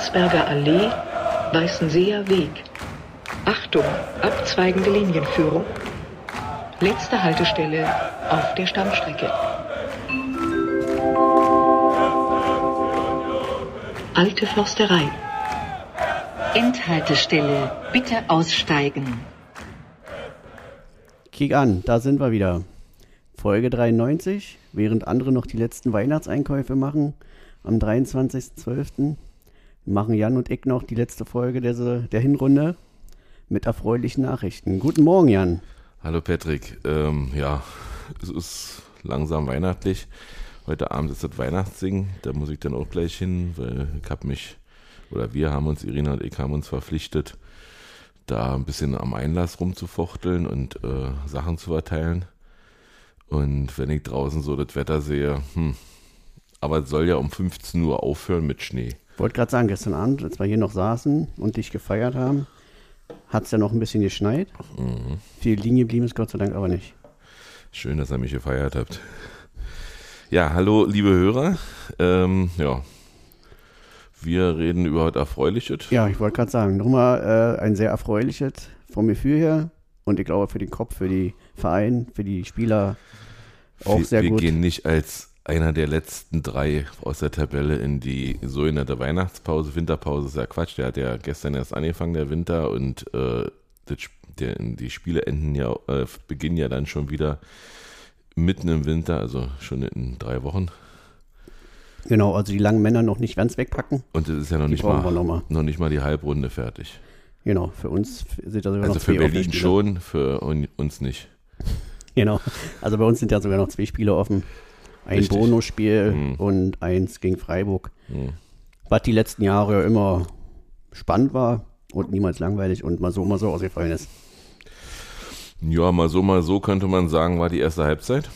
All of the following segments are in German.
Landsberger Allee, Weißenseer Weg. Achtung, abzweigende Linienführung. Letzte Haltestelle auf der Stammstrecke. Alte Försterei. Endhaltestelle. Bitte aussteigen. Kick an, da sind wir wieder. Folge 93, während andere noch die letzten Weihnachtseinkäufe machen, am 23.12. machen Jan und ich noch die letzte Folge der, der Hinrunde mit erfreulichen Nachrichten. Guten Morgen, Jan. Hallo Patrick. Ähm, ja, es ist langsam weihnachtlich. Heute Abend ist das Weihnachtssingen. Da muss ich dann auch gleich hin, weil ich habe mich, oder wir haben uns, Irina und ich haben uns verpflichtet, da ein bisschen am Einlass rumzufuchteln und äh, Sachen zu verteilen. Und wenn ich draußen so das Wetter sehe, hm, aber es soll ja um 15 Uhr aufhören mit Schnee. Ich wollte gerade sagen, gestern Abend, als wir hier noch saßen und dich gefeiert haben, hat es ja noch ein bisschen geschneit. Mhm. Viel liegen geblieben ist Gott sei Dank aber nicht. Schön, dass ihr mich gefeiert habt. Ja, hallo liebe Hörer. Ähm, ja, wir reden über heute Erfreuliches. Ja, ich wollte gerade sagen, nochmal äh, ein sehr erfreuliches vom Gefühl her und ich glaube für den Kopf, für die Verein, für die Spieler auch wir, sehr wir gut. Wir gehen nicht als einer der letzten drei aus der Tabelle in die sogenannte Weihnachtspause. Winterpause ist ja Quatsch, der hat ja gestern erst angefangen, der Winter, und äh, das, der, die Spiele enden ja, äh, beginnen ja dann schon wieder mitten im Winter, also schon in drei Wochen. Genau, also die langen Männer noch nicht ganz wegpacken. Und es ist ja noch nicht, mal, noch, mal. noch nicht mal die Halbrunde fertig. Genau, für uns sind da sogar also noch zwei Also für Berlin schon, für uns nicht. Genau, also bei uns sind ja sogar noch zwei Spiele offen. Ein Bonusspiel mhm. und eins gegen Freiburg. Mhm. Was die letzten Jahre immer spannend war und niemals langweilig und mal so, mal so ausgefallen ist. Ja, mal so, mal so könnte man sagen, war die erste Halbzeit.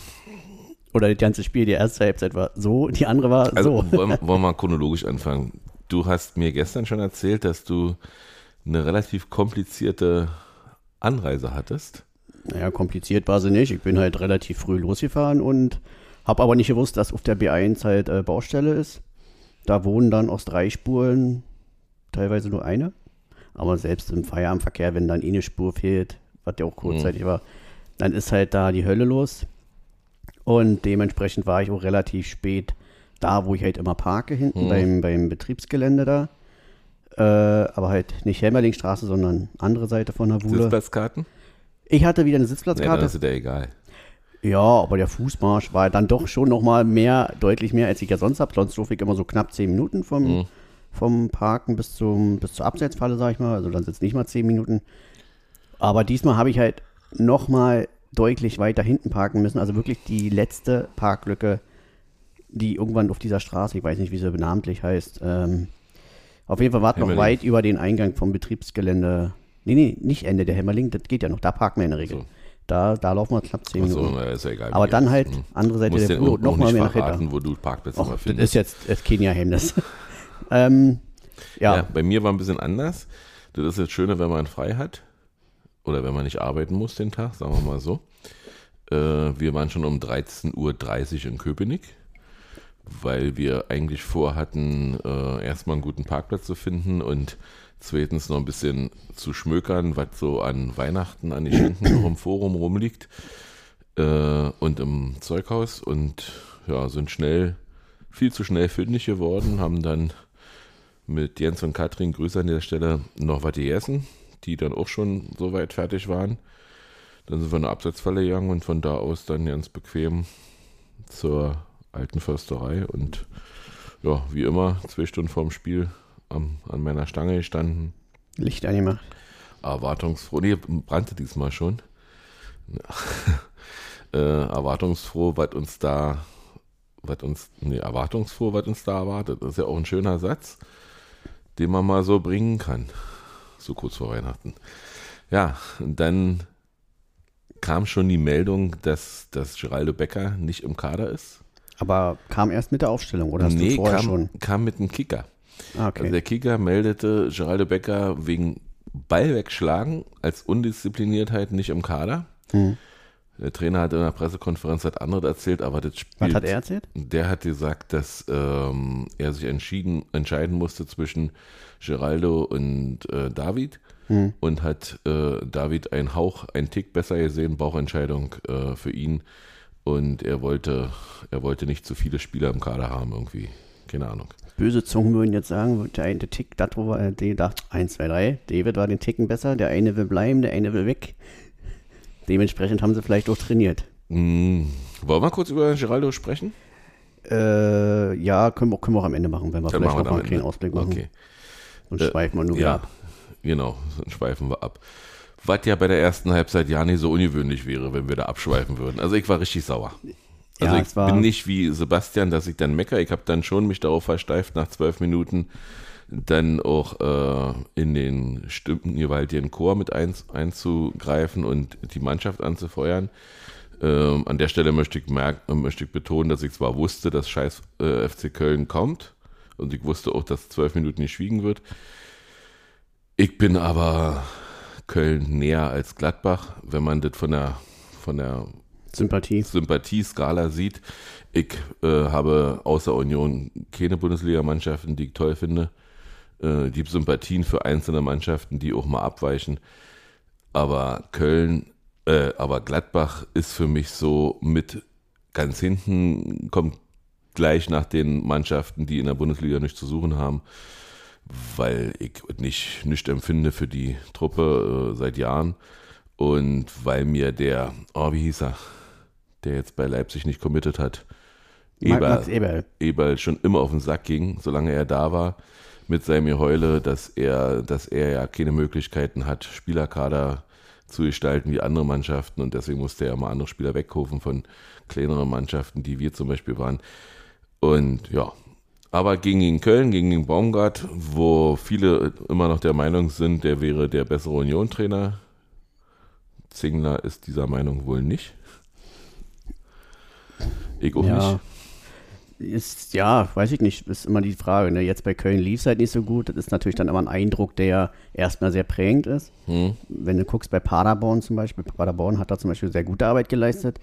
Oder das ganze Spiel, die erste Halbzeit war so, die andere war also, so. Wollen, wollen wir mal chronologisch anfangen. Du hast mir gestern schon erzählt, dass du eine relativ komplizierte Anreise hattest. Naja, kompliziert war sie nicht. Ich bin halt relativ früh losgefahren und habe aber nicht gewusst, dass auf der B1 halt äh, Baustelle ist. Da wohnen dann aus drei Spuren teilweise nur eine. Aber selbst im Feierabendverkehr, wenn dann eine Spur fehlt, was ja auch kurzzeitig mhm. war, dann ist halt da die Hölle los. Und dementsprechend war ich auch relativ spät da, wo ich halt immer parke, hinten mhm. beim, beim Betriebsgelände da. Äh, aber halt nicht Helmerlingstraße, sondern andere Seite von der Wuhle. Sitzplatzkarten? Ich hatte wieder eine Sitzplatzkarte. Ja, dann ist dir egal. Ja, aber der Fußmarsch war dann doch schon nochmal mehr, deutlich mehr, als ich ja sonst habe. Sonst durfte ich immer so knapp zehn Minuten vom, mhm. vom Parken bis, zum, bis zur Abseitsfalle, sag ich mal. Also dann sind es nicht mal zehn Minuten. Aber diesmal habe ich halt nochmal deutlich weiter hinten parken müssen. Also wirklich die letzte Parklücke, die irgendwann auf dieser Straße, ich weiß nicht, wie sie benamentlich heißt, ähm, auf jeden Fall war es noch weit über den Eingang vom Betriebsgelände. Nee, nee, nicht Ende der Hämmerling, das geht ja noch, da parken wir in der Regel. So. Da, da laufen wir knapp 10 so, Minuten. Ist ja egal, Aber dann halt hm. andere Seite der Flur nochmal mehr nach hinten. wo du Parkplätze Och, findest. Das ist jetzt das Kenia-Hemmnis. ähm, ja. ja. Bei mir war ein bisschen anders. Das ist das Schöne, wenn man frei hat. Oder wenn man nicht arbeiten muss den Tag, sagen wir mal so. Äh, wir waren schon um 13.30 Uhr in Köpenick weil wir eigentlich vorhatten, äh, erstmal einen guten Parkplatz zu finden und zweitens noch ein bisschen zu schmökern, was so an Weihnachten an die Schenken noch im Forum rumliegt äh, und im Zeughaus und ja, sind schnell, viel zu schnell fündig geworden, haben dann mit Jens und Katrin, Grüße an der Stelle, noch was gegessen, die dann auch schon soweit fertig waren. Dann sind wir in eine Absatzfalle gegangen und von da aus dann ganz bequem zur alten Försterei und ja, wie immer, zwei Stunden vorm Spiel am, an meiner Stange gestanden. Licht angemacht. Erwartungsfroh, nee, brannte diesmal schon. äh, erwartungsfroh, was uns da, was uns, nee, erwartungsfroh, was uns da erwartet. Das ist ja auch ein schöner Satz, den man mal so bringen kann. So kurz vor Weihnachten. Ja, und dann kam schon die Meldung, dass, dass Geraldo Becker nicht im Kader ist. Aber kam erst mit der Aufstellung oder hast nee, du vorher kam, schon? kam mit dem Kicker. Ah, okay. Also der Kicker meldete Geraldo Becker wegen Ball wegschlagen als Undiszipliniertheit nicht im Kader. Hm. Der Trainer hat in der Pressekonferenz hat andere erzählt, aber das spielt. Was hat er erzählt? Der hat gesagt, dass ähm, er sich entschieden, entscheiden musste zwischen Geraldo und äh, David Hm. und hat äh, David einen Hauch, einen Tick besser gesehen, Bauchentscheidung äh, für ihn. Und er wollte, er wollte nicht zu viele Spieler im Kader haben, irgendwie. Keine Ahnung. Böse Zungen würden jetzt sagen, der eine Tick, das war, äh, der dachte 1, 2, 3. David war den Ticken besser, der eine will bleiben, der eine will weg. Dementsprechend haben sie vielleicht auch trainiert. Hm, wollen wir kurz über Geraldo sprechen? Äh, ja, können wir, können wir auch am Ende machen, wenn wir Dann vielleicht machen wir noch mal am einen kleinen. Ausblick machen. Okay. Und Äh, schweifen wir nur wieder Ja, ab. genau, dann schweifen wir ab. Was ja bei der ersten Halbzeit ja nicht so ungewöhnlich wäre, wenn wir da abschweifen würden. Also ich war richtig sauer. Also Ja, ich bin nicht wie Sebastian, dass ich dann mecker. Ich habe dann schon mich darauf versteift, nach zwölf Minuten dann auch äh, in den stimmengewaltigen Chor mit ein, einzugreifen und die Mannschaft anzufeuern. Ähm, an der Stelle möchte ich, merk, äh, möchte ich betonen, dass ich zwar wusste, dass scheiß äh, FC Köln kommt und ich wusste auch, dass zwölf Minuten nicht schwiegen wird. Ich bin aber Köln näher als Gladbach, wenn man das von der, von der Sympathie. Sympathieskala sieht. Ich äh, habe außer Union keine Bundesligamannschaften, die ich toll finde. Äh, die Sympathien für einzelne Mannschaften, die auch mal abweichen. Aber Köln, äh, aber Gladbach ist für mich so mit ganz hinten, kommt gleich nach den Mannschaften, die in der Bundesliga nichts zu suchen haben, weil ich nicht, nicht empfinde für die Truppe äh, seit Jahren und weil mir der, oh, wie hieß er, der jetzt bei Leipzig nicht committed hat, Ma- Eber, Max Eberl. Eberl schon immer auf den Sack ging, solange er da war, mit seinem Geheule, dass er, dass er ja keine Möglichkeiten hat, Spielerkader zu gestalten wie andere Mannschaften und deswegen musste er mal andere Spieler wegkaufen von kleineren Mannschaften, die wir zum Beispiel waren. Und ja, aber gegen den Köln, gegen den Baumgart, wo viele immer noch der Meinung sind, der wäre der bessere Union-Trainer. Zingler ist dieser Meinung wohl nicht. Ich auch Ja. nicht. Ist, ja, weiß ich nicht, ist immer die Frage. Ne? Jetzt bei Köln lief es halt nicht so gut. Das ist natürlich dann immer ein Eindruck, der erstmal sehr prägend ist. Hm. Wenn du guckst bei Paderborn zum Beispiel, Paderborn hat da zum Beispiel sehr gute Arbeit geleistet.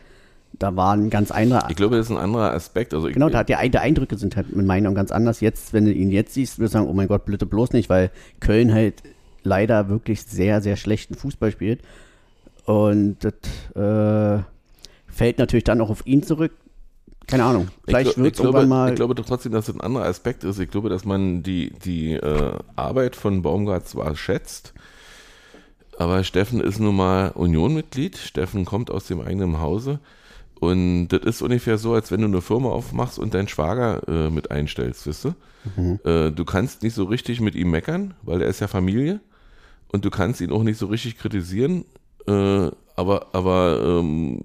Da war ein ganz anderer. Ich glaube, das ist ein anderer Aspekt. Also Genau, da hat die, die Eindrücke sind halt mit meinen Augen ganz anders. Jetzt, wenn du ihn jetzt siehst, würdest du sagen, oh mein Gott, bitte bloß nicht, weil Köln halt leider wirklich sehr, sehr schlechten Fußball spielt. Und das äh, fällt natürlich dann auch auf ihn zurück. Keine Ahnung. Vielleicht wird irgendwann glaube, mal. Ich glaube trotzdem, dass es ein anderer Aspekt ist. Ich glaube, dass man die, die äh, Arbeit von Baumgart zwar schätzt, aber Steffen ist nun mal Union-Mitglied. Steffen kommt aus dem eigenen Hause. Und das ist ungefähr so, als wenn du eine Firma aufmachst und deinen Schwager äh, mit einstellst, weißt du? Mhm. Äh, du kannst nicht so richtig mit ihm meckern, weil er ist ja Familie. Und du kannst ihn auch nicht so richtig kritisieren. Äh, aber aber ähm,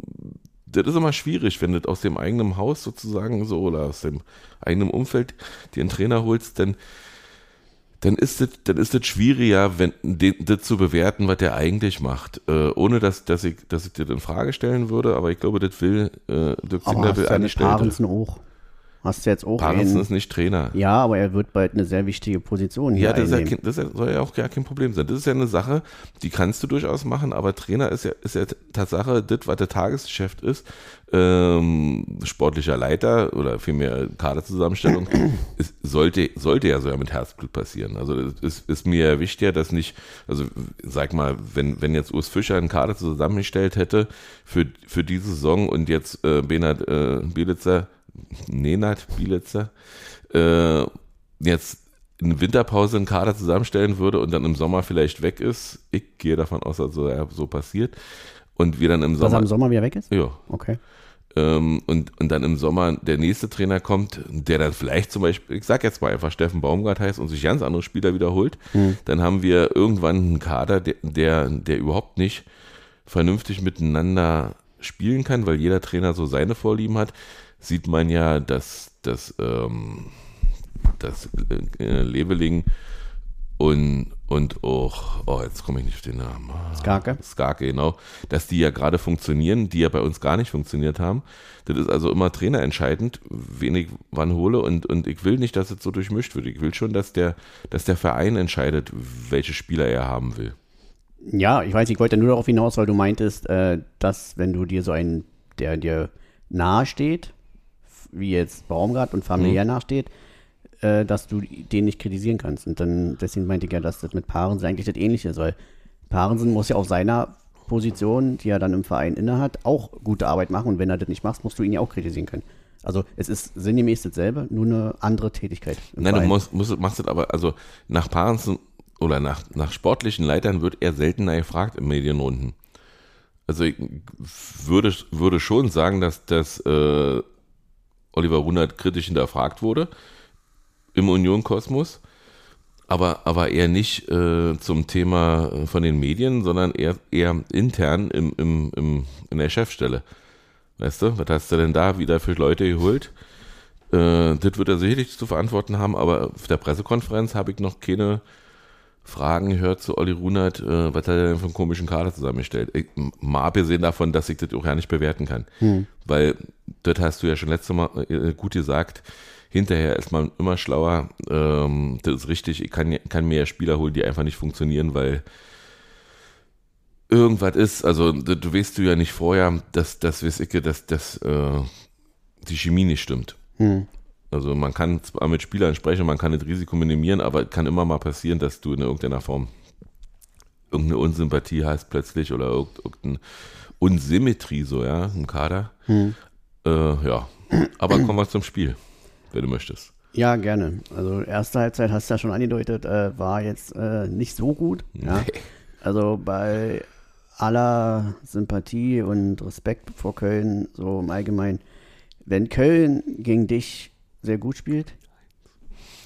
das ist immer schwierig, wenn du aus dem eigenen Haus sozusagen so oder aus dem eigenen Umfeld dir einen Trainer holst, dann, dann ist das, dann ist das schwieriger, wenn den, das zu bewerten, was der eigentlich macht. Äh, ohne dass, dass ich, dass ich das in Frage stellen würde, aber ich glaube, das will, äh, Zingler hast will du Hast du jetzt auch Parensen einen, ist nicht Trainer. Ja, aber er wird bald eine sehr wichtige Position hier Ja, das, ja einnehmen. kein, das ja- soll ja auch gar kein Problem sein. Das ist ja eine Sache, die kannst du durchaus machen, aber Trainer ist ja, ist ja Tatsache, das, was der Tagesgeschäft ist, ähm, sportlicher Leiter oder vielmehr Kaderzusammenstellung, ist, sollte, sollte ja sogar mit Herzblut passieren. Also es ist, ist mir wichtiger, dass nicht, also sag mal, wenn, wenn jetzt Urs Fischer einen Kader zusammengestellt hätte für, für diese Saison und jetzt äh, Benat äh, Bielitzer, Nenad Bielitzer, äh, jetzt in Winterpause einen Kader zusammenstellen würde und dann im Sommer vielleicht weg ist, ich gehe davon aus, dass so, ja, so passiert, und wir dann im Sommer, er im Sommer wieder weg ist? ja, Okay. ähm, und, und dann im Sommer der nächste Trainer kommt, der dann vielleicht zum Beispiel, ich sag jetzt mal einfach Steffen Baumgart heißt und sich ganz andere Spieler wiederholt, dann haben wir irgendwann einen Kader, der, der, der überhaupt nicht vernünftig miteinander spielen kann, weil jeder Trainer so seine Vorlieben hat, sieht man ja, dass, dass, ähm, dass äh, Leveling und, und auch, oh, jetzt komme ich nicht auf den Namen. Skarke. Skarke, genau, dass die ja gerade funktionieren, die ja bei uns gar nicht funktioniert haben. Das ist also immer trainerentscheidend, wen ich wann hole und, und ich will nicht, dass es so durchmischt wird. Ich will schon, dass der, dass der Verein entscheidet, welche Spieler er haben will. Ja, ich weiß, ich wollte nur darauf hinaus, weil du meintest, äh, dass wenn du dir so einen, der dir nahe steht, wie jetzt Baumgart und familiär Mhm. nachsteht, äh, dass du den nicht kritisieren kannst. Und dann, deswegen meinte ich ja, dass das mit Parensen eigentlich das Ähnliche weil Parensen muss ja auf seiner Position, die er dann im Verein innehat, auch gute Arbeit machen. Und wenn er das nicht macht, musst du ihn ja auch kritisieren können. Also es ist sinngemäß dasselbe, nur eine andere Tätigkeit. Nein, du Verein. musst, musst, machst das aber, also nach Parensen oder nach, nach sportlichen Leitern wird er seltener gefragt in Medienrunden. Also ich würde, würde schon sagen, dass, dass äh, Oliver Runert kritisch hinterfragt wurde im Union-Kosmos, aber, aber eher nicht äh, zum Thema äh, von den Medien, sondern eher, eher intern im, im, im, in der Chefstelle. Weißt du, was hast du denn da wieder für Leute geholt? Äh, das wird er sicherlich zu verantworten haben, aber auf der Pressekonferenz habe ich noch keine Fragen gehört zu Olli Runert, äh, was hat er denn für einen komischen Kader zusammengestellt. Ich, mal abgesehen davon, dass ich das auch ja nicht bewerten kann. Weil, das hast du ja schon letztes Mal äh, gut gesagt, hinterher ist man immer schlauer. Ähm, das ist richtig, ich kann, kann mir ja Spieler holen, die einfach nicht funktionieren, weil irgendwas ist, also du, du weißt du ja nicht vorher, dass, dass, ich, dass, dass äh, die Chemie nicht stimmt. Also man kann zwar mit Spielern sprechen, man kann das Risiko minimieren, aber es kann immer mal passieren, dass du in irgendeiner Form irgendeine Unsympathie hast plötzlich oder irgend- irgendeine Unsymmetrie so, ja, im Kader. Äh, ja, aber kommen wir zum Spiel, wenn du möchtest. Ja, gerne. Also erste Halbzeit hast du ja schon angedeutet, äh, war jetzt äh, nicht so gut. Ja. Also bei aller Sympathie und Respekt vor Köln, so im Allgemeinen, wenn Köln gegen dich sehr gut spielt,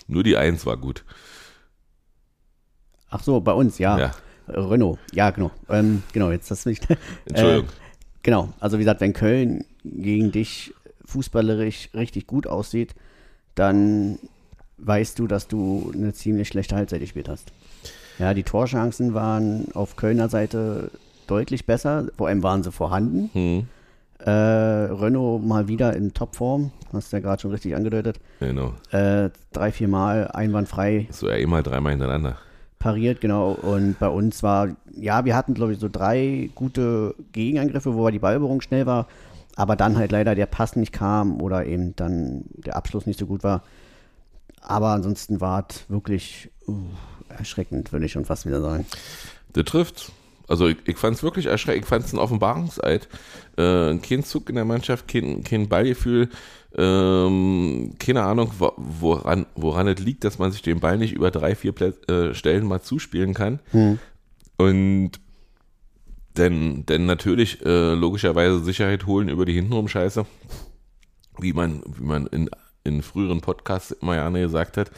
Nur die Eins war gut. ach so, bei uns, ja. Ja. Äh, Renault, ja, genau. Ähm, genau, jetzt das nicht. Entschuldigung. Äh, genau, also wie gesagt, wenn Köln gegen dich fußballerisch richtig gut aussieht, dann weißt du, dass du eine ziemlich schlechte Halbzeit gespielt hast. Ja, die Torchancen waren auf Kölner Seite deutlich besser, vor allem waren sie vorhanden. Hm, Äh, Renault mal wieder in Topform, hast du ja gerade schon richtig angedeutet. genau. Äh, drei, vier Mal einwandfrei So ja immer dreimal hintereinander. pariert, genau. Und bei uns war, ja, wir hatten, glaube ich, so drei gute Gegenangriffe, wo die Ballberührung schnell war, aber dann halt leider der Pass nicht kam oder eben dann der Abschluss nicht so gut war. Aber ansonsten war es wirklich uh, erschreckend, würde ich schon fast wieder sagen. Das trifft. Also ich, ich fand es wirklich erschreckend. Ich fand es ein Offenbarungseid. Äh, kein Zug in der Mannschaft, kein, kein Ballgefühl. Ähm, keine Ahnung, wo- woran, woran es liegt, dass man sich den Ball nicht über drei, vier Plä äh, Stellen mal zuspielen kann. Und denn, denn natürlich äh, logischerweise Sicherheit holen über die Hintenrum-Scheiße, wie man, wie man in, in früheren Podcasts immer gerne gesagt hat,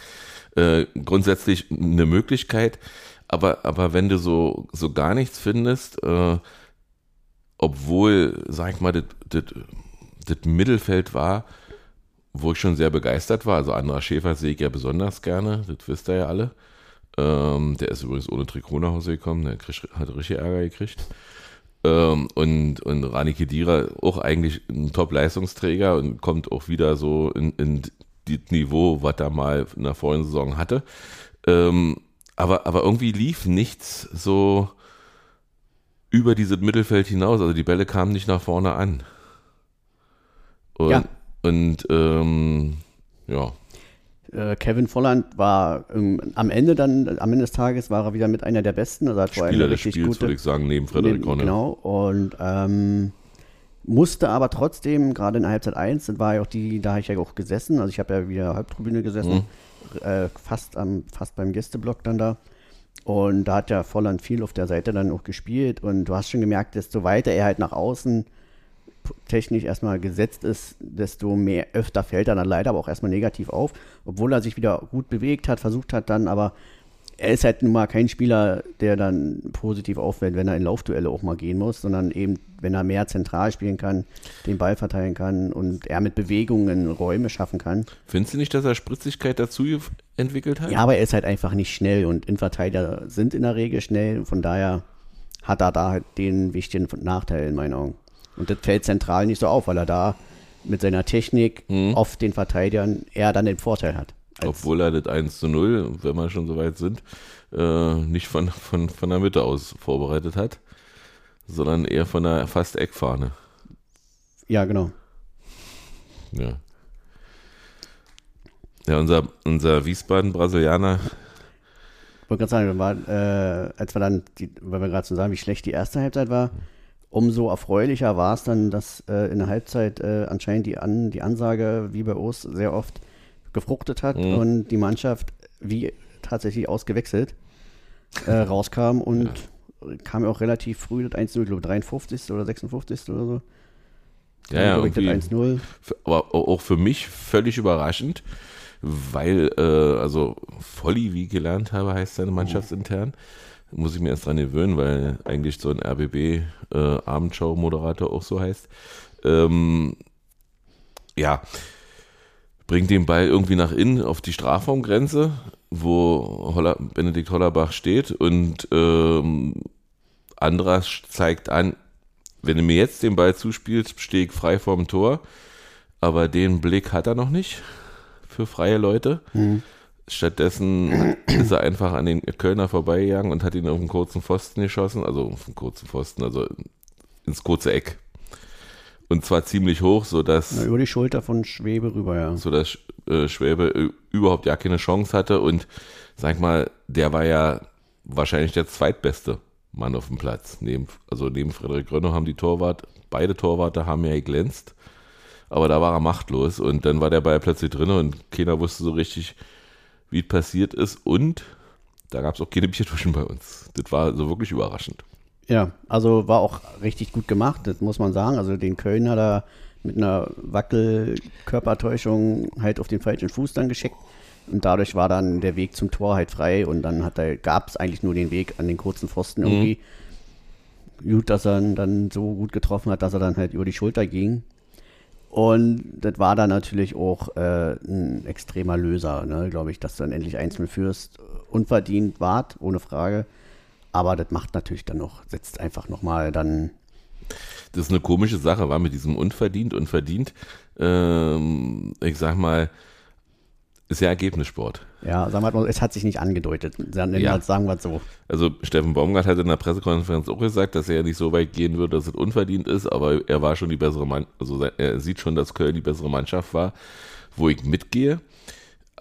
äh, grundsätzlich eine Möglichkeit. Aber, aber wenn du so, so gar nichts findest, äh, obwohl, sag ich mal, das, Mittelfeld war, wo ich schon sehr begeistert war. Also Andra Schäfer sehe ich ja besonders gerne, das wisst ihr ja alle. Ähm, der ist übrigens ohne Trikot nach Hause gekommen, der krieg, hat richtig Ärger gekriegt. Ähm, und, und Rani Kedira auch eigentlich ein Top-Leistungsträger und kommt auch wieder so in, in das Niveau, was er mal in der vorigen Saison hatte. Ähm, aber, aber irgendwie lief nichts so über dieses Mittelfeld hinaus. Also die Bälle kamen nicht nach vorne an. Und, Ja. und ähm, ja, Äh, Kevin Volland war ähm, am Ende dann, am Ende des Tages war er wieder mit einer der Besten. Also hat Spieler des Spiels, gute, würde ich sagen, neben Frederik Ronne. Genau, und ähm, musste aber trotzdem, gerade in der Halbzeit 1, das war ja auch die, da habe ich ja auch gesessen, also ich habe ja wieder Halbtribüne gesessen, äh, fast, am, fast beim Gästeblock dann da. Und da hat ja Volland viel auf der Seite dann auch gespielt und du hast schon gemerkt, desto weiter er halt nach außen technisch erstmal gesetzt ist, desto mehr öfter fällt er dann leider aber auch erstmal negativ auf, obwohl er sich wieder gut bewegt hat, versucht hat dann, aber er ist halt nun mal kein Spieler, der dann positiv auffällt, wenn er in Laufduelle auch mal gehen muss, sondern eben, wenn er mehr zentral spielen kann, den Ball verteilen kann und er mit Bewegungen Räume schaffen kann. Findest du nicht, dass er Spritzigkeit dazu entwickelt hat? Ja, aber er ist halt einfach nicht schnell und Innenverteidiger sind in der Regel schnell. Von daher hat er da halt den wichtigen Nachteil in meinen Augen. Und das fällt zentral nicht so auf, weil er da mit seiner Technik oft den Verteidigern eher dann den Vorteil hat. Obwohl er das 1 zu 0, wenn wir schon so weit sind, äh, nicht von, von, von der Mitte aus vorbereitet hat, sondern eher von der fast Eckfahne. Ja, genau. Ja. Ja, unser, unser Wiesbaden-Brasilianer, Ich wollte gerade sagen, war, äh, als wir dann, die, weil wir gerade so sagen, wie schlecht die erste Halbzeit war, umso erfreulicher war es dann, dass äh, in der Halbzeit äh, anscheinend die, An, die Ansage, wie bei Ost, sehr oft gefruchtet hat Mhm. und die Mannschaft wie tatsächlich ausgewechselt äh, rauskam und kam ja auch relativ früh das 1-0, ich glaube 53. oder 56. oder so. ja, ja, irgendwie, 1-0. f- aber au- auch für mich völlig überraschend, weil, äh, also Volli, wie ich gelernt habe, heißt seine Mannschaftsintern. Muss ich mir erst dran gewöhnen, weil eigentlich so ein RBB-Abendschau-Moderator auch so heißt. Ähm, ja, bringt den Ball irgendwie nach innen auf die Strafraumgrenze, wo Holler, Benedikt Hollerbach steht und ähm, Andras zeigt an, wenn du mir jetzt den Ball zuspielst, stehe ich frei vorm Tor, aber den Blick hat er noch nicht für freie Leute. Stattdessen ist er einfach an den Kölner vorbeigegangen und hat ihn auf einen kurzen Pfosten geschossen, also auf einen kurzen Pfosten, also ins kurze Eck. Und zwar ziemlich hoch, sodass Na, über die Schulter von Schwebe rüber, ja. so dass äh, Schwäbe äh, überhaupt ja keine Chance hatte und sag mal, der war ja wahrscheinlich der zweitbeste Mann auf dem Platz. Neben, also neben Frederik Rönner haben die Torwart, beide Torwarte haben ja geglänzt, aber da war er machtlos und dann war der Ball plötzlich drin und keiner wusste so richtig, wie es passiert ist und da gab es auch keine Biertuschen bei uns. Das war so wirklich überraschend. Ja, also war auch richtig gut gemacht, das muss man sagen. Also den Kölner da mit einer Wackelkörpertäuschung halt auf den falschen Fuß dann geschickt. Und dadurch war dann der Weg zum Tor halt frei und dann hat er, gab es eigentlich nur den Weg an den kurzen Pfosten irgendwie. Gut, dass er ihn dann so gut getroffen hat, dass er dann halt über die Schulter ging. Und das war dann natürlich auch äh, ein extremer Löser, ne, glaube ich, dass du dann endlich 1-0 führst. Unverdient wart, ohne Frage. Aber das macht natürlich dann noch, setzt einfach nochmal dann. Das ist eine komische Sache, war mit diesem unverdient, unverdient. Ähm, ich sag mal, ist ja Ergebnissport. Ja, sagen wir mal, es hat sich nicht angedeutet. Sagen, Ja. wir es so. Also Steffen Baumgart hat in der Pressekonferenz auch gesagt, dass er ja nicht so weit gehen würde, dass es unverdient ist, aber er war schon die bessere Mann, also er sieht schon, dass Köln die bessere Mannschaft war, wo ich mitgehe.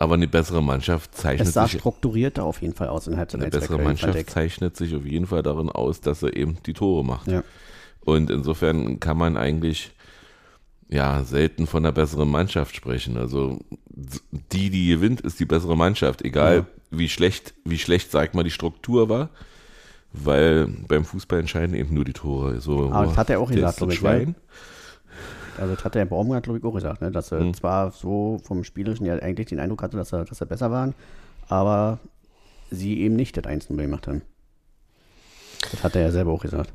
Aber eine bessere Mannschaft zeichnet Es sah sich strukturierter auf jeden Fall aus in Halbzeit eine 1 bei bessere Mannschaft zeichnet sich auf jeden Fall darin aus, dass er eben die Tore macht. Ja. Und insofern kann man eigentlich ja selten von einer besseren Mannschaft sprechen. Also die, die gewinnt, ist die bessere Mannschaft, egal Ja. wie schlecht, wie schlecht, sag mal, die Struktur war. Weil beim Fußball entscheiden eben nur die Tore. So, Aber das hat er auch der gesagt, ist ein glaub ich, Schwein. Also das hat der Baumgart, glaube ich, auch gesagt, ne? dass er Mhm. zwar so vom Spielerischen ja eigentlich den Eindruck hatte, dass er, dass er besser waren, aber sie eben nicht das 1-0 gemacht haben. Das hat er ja selber auch gesagt.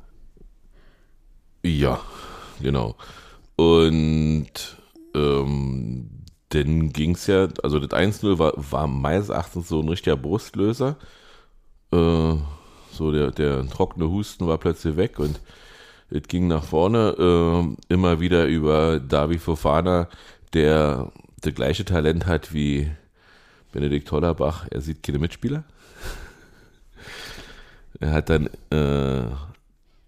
Ja, genau. Und ähm, dann ging es ja, also das 1-0 war, war meines Erachtens so ein richtiger Brustlöser. Äh, so der, der trockene Husten war plötzlich weg und es ging nach vorne, äh, immer wieder über Davi Fofana, der das gleiche Talent hat wie Benedikt Hollerbach. Er sieht keine Mitspieler. Er hat dann äh,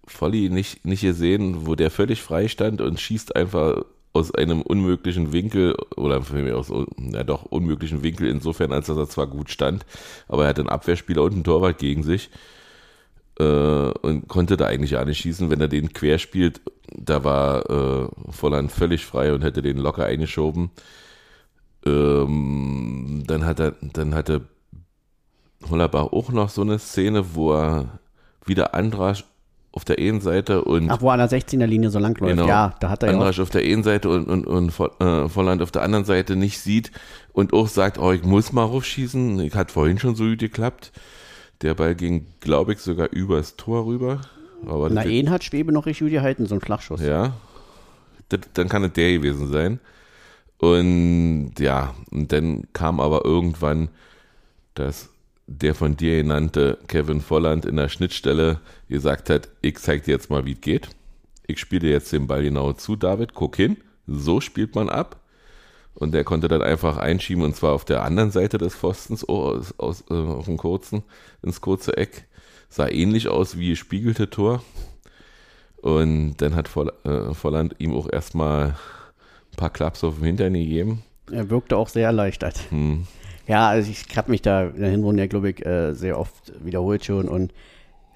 Volli nicht, nicht gesehen, wo der völlig frei stand und schießt einfach aus einem unmöglichen Winkel oder vielmehr aus ja doch unmöglichen Winkel insofern, als dass er zwar gut stand, aber er hat einen Abwehrspieler und einen Torwart gegen sich äh, und konnte da eigentlich ja nicht schießen, wenn er den quer spielt. Da war äh, Volland völlig frei und hätte den locker eingeschoben. Ähm, dann hat er, dann hatte Hollerbach auch noch so eine Szene, wo er wieder Andrasch auf der einen Seite und Ach, wo er an der 16er Linie so lang läuft. Genau. Ja, da hat er ja auch, Andrasch auf der einen Seite und, und, und äh, Volland auf der anderen Seite nicht sieht und auch sagt, oh, ich muss mal raufschießen. Ich hat vorhin schon so gut geklappt. Der Ball ging, glaube ich, sogar übers Tor rüber. Aber Na, ihn hat Schwebe noch richtig gut gehalten, so ein Flachschuss. ja, das, dann kann es der gewesen sein. Und ja, und dann kam aber irgendwann dass der von dir genannte Kevin Volland in der Schnittstelle gesagt hat, ich zeig dir jetzt mal, wie es geht. Ich spiele dir jetzt den Ball genau zu, David, guck hin. So spielt man ab. Und der konnte dann einfach einschieben und zwar auf der anderen Seite des Pfostens, oh, aus, aus, äh, auf dem kurzen, ins kurze Eck. Sah ähnlich aus wie spiegelte Tor. Und dann hat Voll, äh, Volland ihm auch erstmal ein paar Klaps auf dem Hintern gegeben. Er wirkte auch sehr erleichtert. Hm. Ja, also ich habe mich da in der Hinrunde, glaube ich, äh, sehr oft wiederholt schon und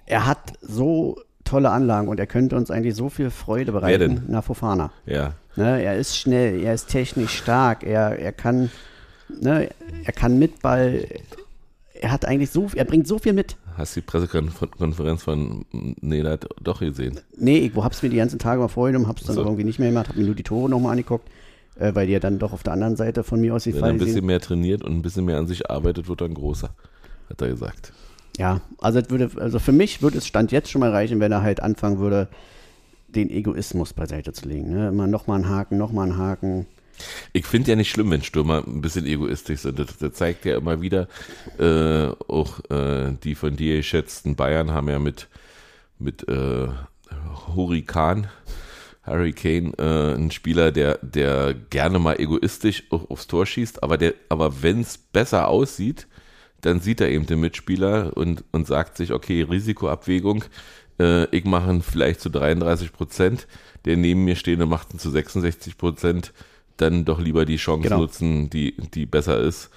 er hat so tolle Anlagen und er könnte uns eigentlich so viel Freude bereiten. Wer denn? Na, Fofana. Ja. Ne, er ist schnell, er ist technisch stark, er, er kann, ne, er kann mit Ball, er hat eigentlich so, er bringt so viel mit. Hast du die Pressekonferenz von Nelat doch gesehen? Nee, ich hab's mir die ganzen Tage mal vorgenommen, hab's dann So. irgendwie nicht mehr gemacht, hab mir nur die Tore nochmal angeguckt, äh, weil die ja dann doch auf der anderen Seite von mir aus Wenn er ein bisschen mehr trainiert und ein bisschen mehr an sich arbeitet, wird er ein großer, hat er gesagt. Ja, also würde, also für mich würde es Stand jetzt schon mal reichen, wenn er halt anfangen würde, den Egoismus beiseite zu legen. Ne? Immer nochmal einen Haken, nochmal einen Haken. Ich finde ja nicht schlimm, wenn Stürmer ein bisschen egoistisch sind. Das, das zeigt ja immer wieder, äh, auch äh, die von dir geschätzten Bayern haben ja mit, mit äh, Hurrikan, Hurricane, äh, einen Spieler, der, der gerne mal egoistisch aufs Tor schießt, aber aber wenn es besser aussieht, dann sieht er eben den Mitspieler und, und sagt sich, okay, Risikoabwägung, äh, ich mache ihn vielleicht zu 33 Prozent, der neben mir stehende macht ihn zu 66 Prozent, dann doch lieber die Chance Genau. nutzen, die, die besser ist,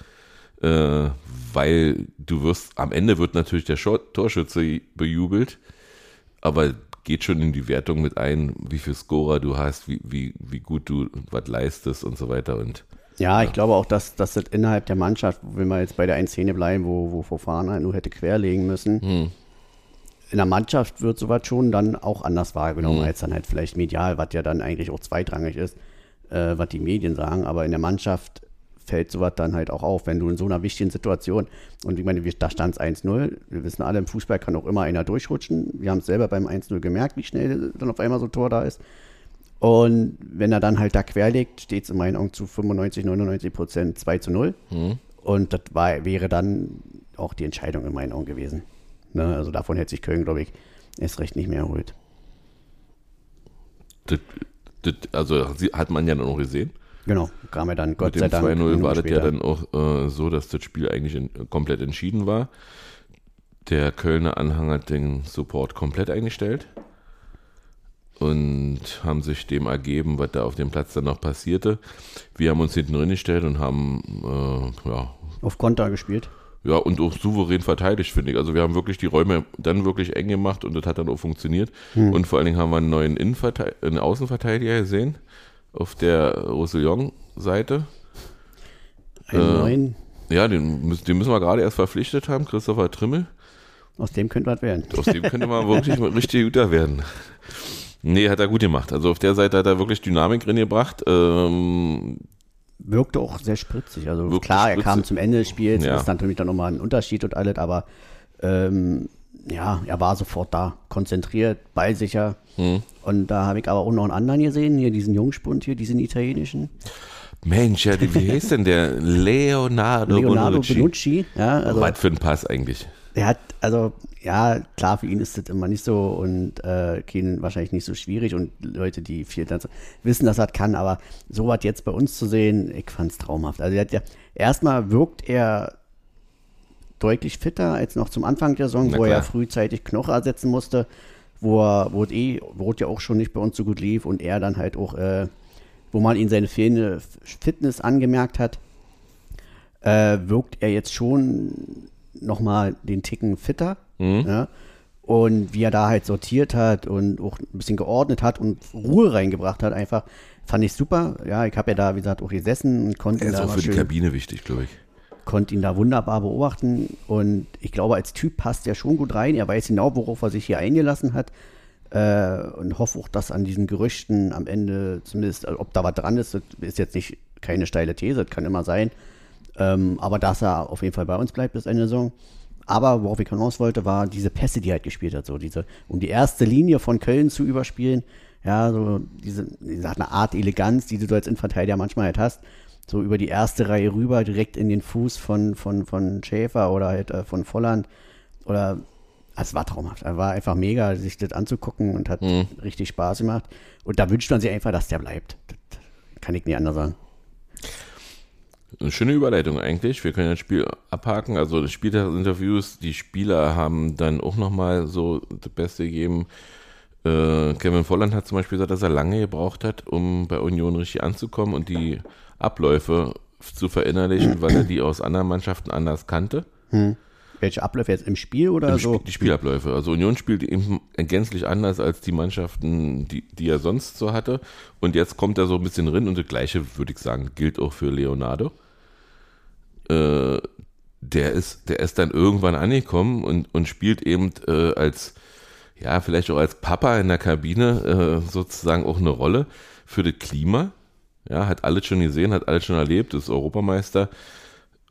äh, weil du wirst, am Ende wird natürlich der Torschütze bejubelt, aber geht schon in die Wertung mit ein, wie viel Scorer du hast, wie, wie, wie gut du was leistest und so weiter und Ja, ich glaube auch, dass, dass das innerhalb der Mannschaft, wenn wir jetzt bei der einen Szene bleiben, wo, wo Fofana nur hätte querlegen müssen, Hm. in der Mannschaft wird sowas schon dann auch anders wahrgenommen, als dann halt vielleicht medial, was ja dann eigentlich auch zweitrangig ist, äh, was die Medien sagen, aber in der Mannschaft fällt sowas dann halt auch auf, wenn du in so einer wichtigen Situation, und ich meine, da stand es 1-0, wir wissen alle, im Fußball kann auch immer einer durchrutschen, wir haben es selber beim 1-0 gemerkt, wie schnell dann auf einmal so ein Tor da ist, und wenn er dann halt da querlegt, steht es in meinen Augen zu 95, 99 Prozent 2 zu 0. Und das war, wäre dann auch die Entscheidung in meinen Augen gewesen. Ne? Also davon hätte sich Köln, glaube ich, erst recht nicht mehr erholt. das, das, also hat man ja dann auch gesehen. Genau, kam er dann Gott Mit sei dem Dank. 2-0 Minuten war das ja dann auch äh, so, dass das Spiel eigentlich in, komplett entschieden war. Der Kölner Anhang hat den Support komplett eingestellt und haben sich dem ergeben, was da auf dem Platz dann noch passierte. Wir haben uns hinten drin gestellt und haben äh, ja, Auf Konter gespielt. ja, und auch souverän verteidigt, finde ich. Also wir haben wirklich die Räume dann wirklich eng gemacht und das hat dann auch funktioniert. Und vor allen Dingen haben wir einen neuen Innenverte einen Außenverteidiger gesehen auf der Roussillon-Seite. Einen Äh, neuen, Ja, den, müssen- den müssen wir gerade erst verpflichtet haben, Christopher Trimmel. aus dem könnte was werden. Aus dem könnte man wirklich richtig guter werden. Nee, hat er gut gemacht. Also auf der Seite hat er wirklich Dynamik reingebracht. Ähm, Wirkte auch sehr spritzig. Also klar, er spritzig. kam zum Ende des Spiels, Ja. das ist natürlich dann nochmal ein Unterschied und alles, aber ähm, ja, er war sofort da, konzentriert, ballsicher. Hm. Und da habe ich aber auch noch einen anderen gesehen, hier diesen Jungspund hier, diesen italienischen. Mensch, ja, wie heißt denn der? Leonardo, Leonardo Bonucci. Benucci. Ja, also Was für ein Pass eigentlich. Der hat, also ja, klar, für ihn ist das immer nicht so und äh, Keen wahrscheinlich nicht so schwierig und Leute, die viel tanzen, wissen, dass er das kann, aber sowas jetzt bei uns zu sehen, ich fand es traumhaft. Also er hat ja, erstmal wirkt er deutlich fitter als noch zum Anfang der Saison, Na wo er klar. frühzeitig Knochen ersetzen musste, wo er, wo es eh, wo es ja auch schon nicht bei uns so gut lief und er dann halt auch, äh, wo man ihn seine fehlende Fitness angemerkt hat, äh, wirkt er jetzt schon nochmal den Ticken fitter. Ja? Und wie er da halt sortiert hat und auch ein bisschen geordnet hat und Ruhe reingebracht hat, einfach fand ich super. Ja, ich habe ja da, wie gesagt, auch gesessen und konnte Er ihn, ist da auch für die schön, Kabine wichtig, glaube ich. konnte ihn da wunderbar beobachten. Und ich glaube, als Typ passt er schon gut rein. Er weiß genau, worauf er sich hier eingelassen hat. Äh, und hoffe auch, dass an diesen Gerüchten am Ende zumindest, also ob da was dran ist, ist jetzt nicht keine steile These, das kann immer sein. Ähm, aber dass er auf jeden Fall bei uns bleibt bis Ende der Saison. Aber worauf ich hinaus wollte, war diese Pässe, die er halt gespielt hat, so diese, um die erste Linie von Köln zu überspielen. Ja, so diese, diese eine Art Eleganz, die du als Innenverteidiger manchmal halt hast. So über die erste Reihe rüber, direkt in den Fuß von, von, von Schäfer oder halt äh, von Volland. Oder es war traumhaft. Es war einfach mega, sich das anzugucken und hat richtig Spaß gemacht. Und da wünscht man sich einfach, dass der bleibt. Das kann ich nicht anders sagen. Eine schöne Überleitung eigentlich. Wir können das Spiel abhaken. Also das Spieltagsinterviews, die Spieler haben dann auch nochmal so das Beste gegeben. Äh, Kevin Volland hat zum Beispiel gesagt, dass er lange gebraucht hat, um bei Union richtig anzukommen und die Abläufe zu verinnerlichen, weil er die aus anderen Mannschaften anders kannte. Hm. Welche Abläufe jetzt im Spiel oder Im so? Spiel, die Spielabläufe. Also Union spielt eben gänzlich anders als die Mannschaften, die, die er sonst so hatte. Und jetzt kommt er so ein bisschen drin und das gleiche, würde ich sagen, gilt auch für Leonardo. Äh, der ist, der ist dann irgendwann angekommen und, und spielt eben äh, als, ja, vielleicht auch als Papa in der Kabine äh, sozusagen auch eine Rolle für das Klima. Ja, hat alles schon gesehen, hat alles schon erlebt, ist Europameister.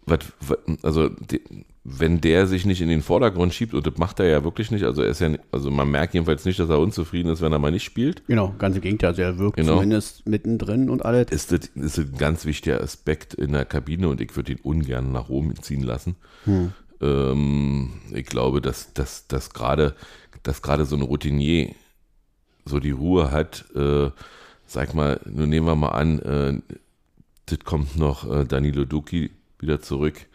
Was, was, also die, wenn der sich nicht in den Vordergrund schiebt, und das macht er ja wirklich nicht, also er ist ja, also man merkt jedenfalls nicht, dass er unzufrieden ist, wenn er mal nicht spielt. Genau, ganz im Gegenteil, also er wirkt Genau. zumindest mittendrin und alles. Ist das, ist ein ganz wichtiger Aspekt in der Kabine und ich würde ihn ungern nach Rom ziehen lassen. Ähm, ich glaube, dass, dass, dass gerade, dass gerade so ein Routinier so die Ruhe hat, äh, sag mal, nun nehmen wir mal an, äh, das kommt noch äh, Danilo Duki wieder zurück.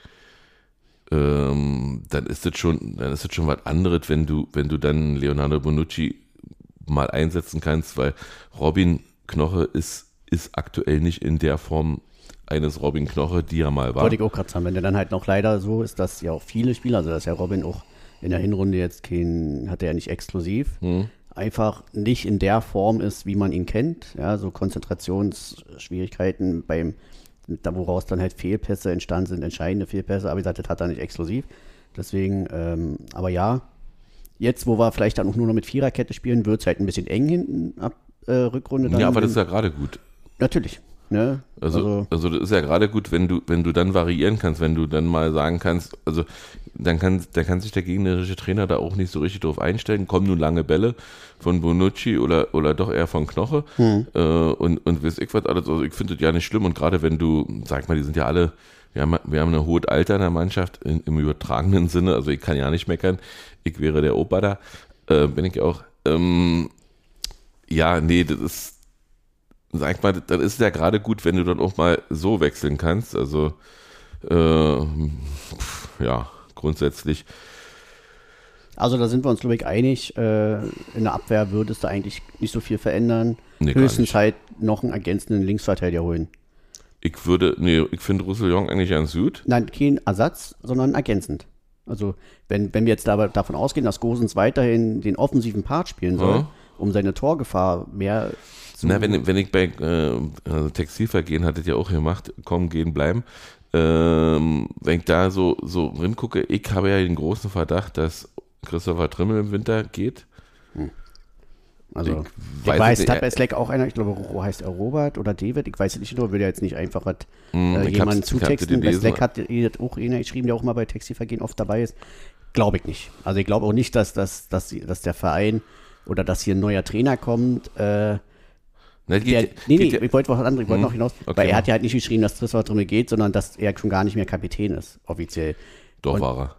Ähm, dann ist das schon, dann ist das schon was anderes, wenn du, wenn du dann Leonardo Bonucci mal einsetzen kannst, weil Robin Knoche ist, ist aktuell nicht in der Form eines Robin Knoche, die er mal war. Wollte ich auch gerade sagen, wenn der dann halt noch leider so ist, dass ja auch viele Spieler, also dass ja Robin auch in der Hinrunde jetzt kein, hat er ja nicht exklusiv, Hm. einfach nicht in der Form ist, wie man ihn kennt. Ja, so Konzentrationsschwierigkeiten beim, da woraus dann halt Fehlpässe entstanden sind, entscheidende Fehlpässe, aber wie gesagt, das hat er nicht exklusiv. Deswegen, ähm, aber ja, jetzt, wo wir vielleicht dann auch nur noch mit Viererkette spielen, wird es halt ein bisschen eng hinten ab äh, Rückrunde. Dann ja, aber das ist ja gerade gut. natürlich. Ne? Also, also, das ist ja gerade gut, wenn du, wenn du dann variieren kannst, wenn du dann mal sagen kannst, also dann kann, dann kann sich der gegnerische Trainer da auch nicht so richtig drauf einstellen, kommen nun lange Bälle von Bonucci oder, oder doch eher von Knoche. Äh, und, und weiß ich was alles. Also ich finde das ja nicht schlimm. Und gerade wenn du, sag mal, die sind ja alle, wir haben, wir haben ein hohes Alter in der Mannschaft in, im übertragenen Sinne, also ich kann ja nicht meckern, ich wäre der Opa da, äh, bin ich auch. Ähm, ja, nee, das ist, sag mal, dann ist es ja gerade gut, wenn du dann auch mal so wechseln kannst. Also, äh, ja, grundsätzlich. Also da sind wir uns, glaube ich, einig. Äh, in der Abwehr würdest du eigentlich nicht so viel verändern. Nee, Höchstens halt noch einen ergänzenden Linksverteidiger holen. Ich würde, nee, ich finde Roussillon eigentlich ganz gut. Nein, kein Ersatz, sondern ergänzend. Also wenn, wenn wir jetzt dabei, davon ausgehen, dass Gosens weiterhin den offensiven Part spielen soll, Ja. um seine Torgefahr mehr zu... Na, wenn, wenn ich bei äh, also Textilvergehen hat das ja auch gemacht, kommen, gehen, bleiben. Ähm, wenn ich da so, so hingucke, ich habe ja den großen Verdacht, dass Christopher Trimmel im Winter geht. also, ich ich weiß weiß, es hat nicht. bei Slack auch einer, ich glaube, heißt er Robert oder David, ich weiß es nicht, nur will ja jetzt nicht einfach hat, Hm, äh, ich jemanden ich zutexten. Bei. Slack hat auch einer geschrieben, der auch mal bei Textilvergehen oft dabei ist. Glaube ich nicht. Also ich glaube auch nicht, dass, dass, dass, dass der Verein oder dass hier ein neuer Trainer kommt. Äh, Na, geht, der, nee, nee, geht ja- ich wollte was anderes, ich wollte Hm, noch hinaus, okay, weil er hat ja halt nicht geschrieben, dass Christopher Trimmel geht, sondern dass er schon gar nicht mehr Kapitän ist, offiziell. Doch und- war er.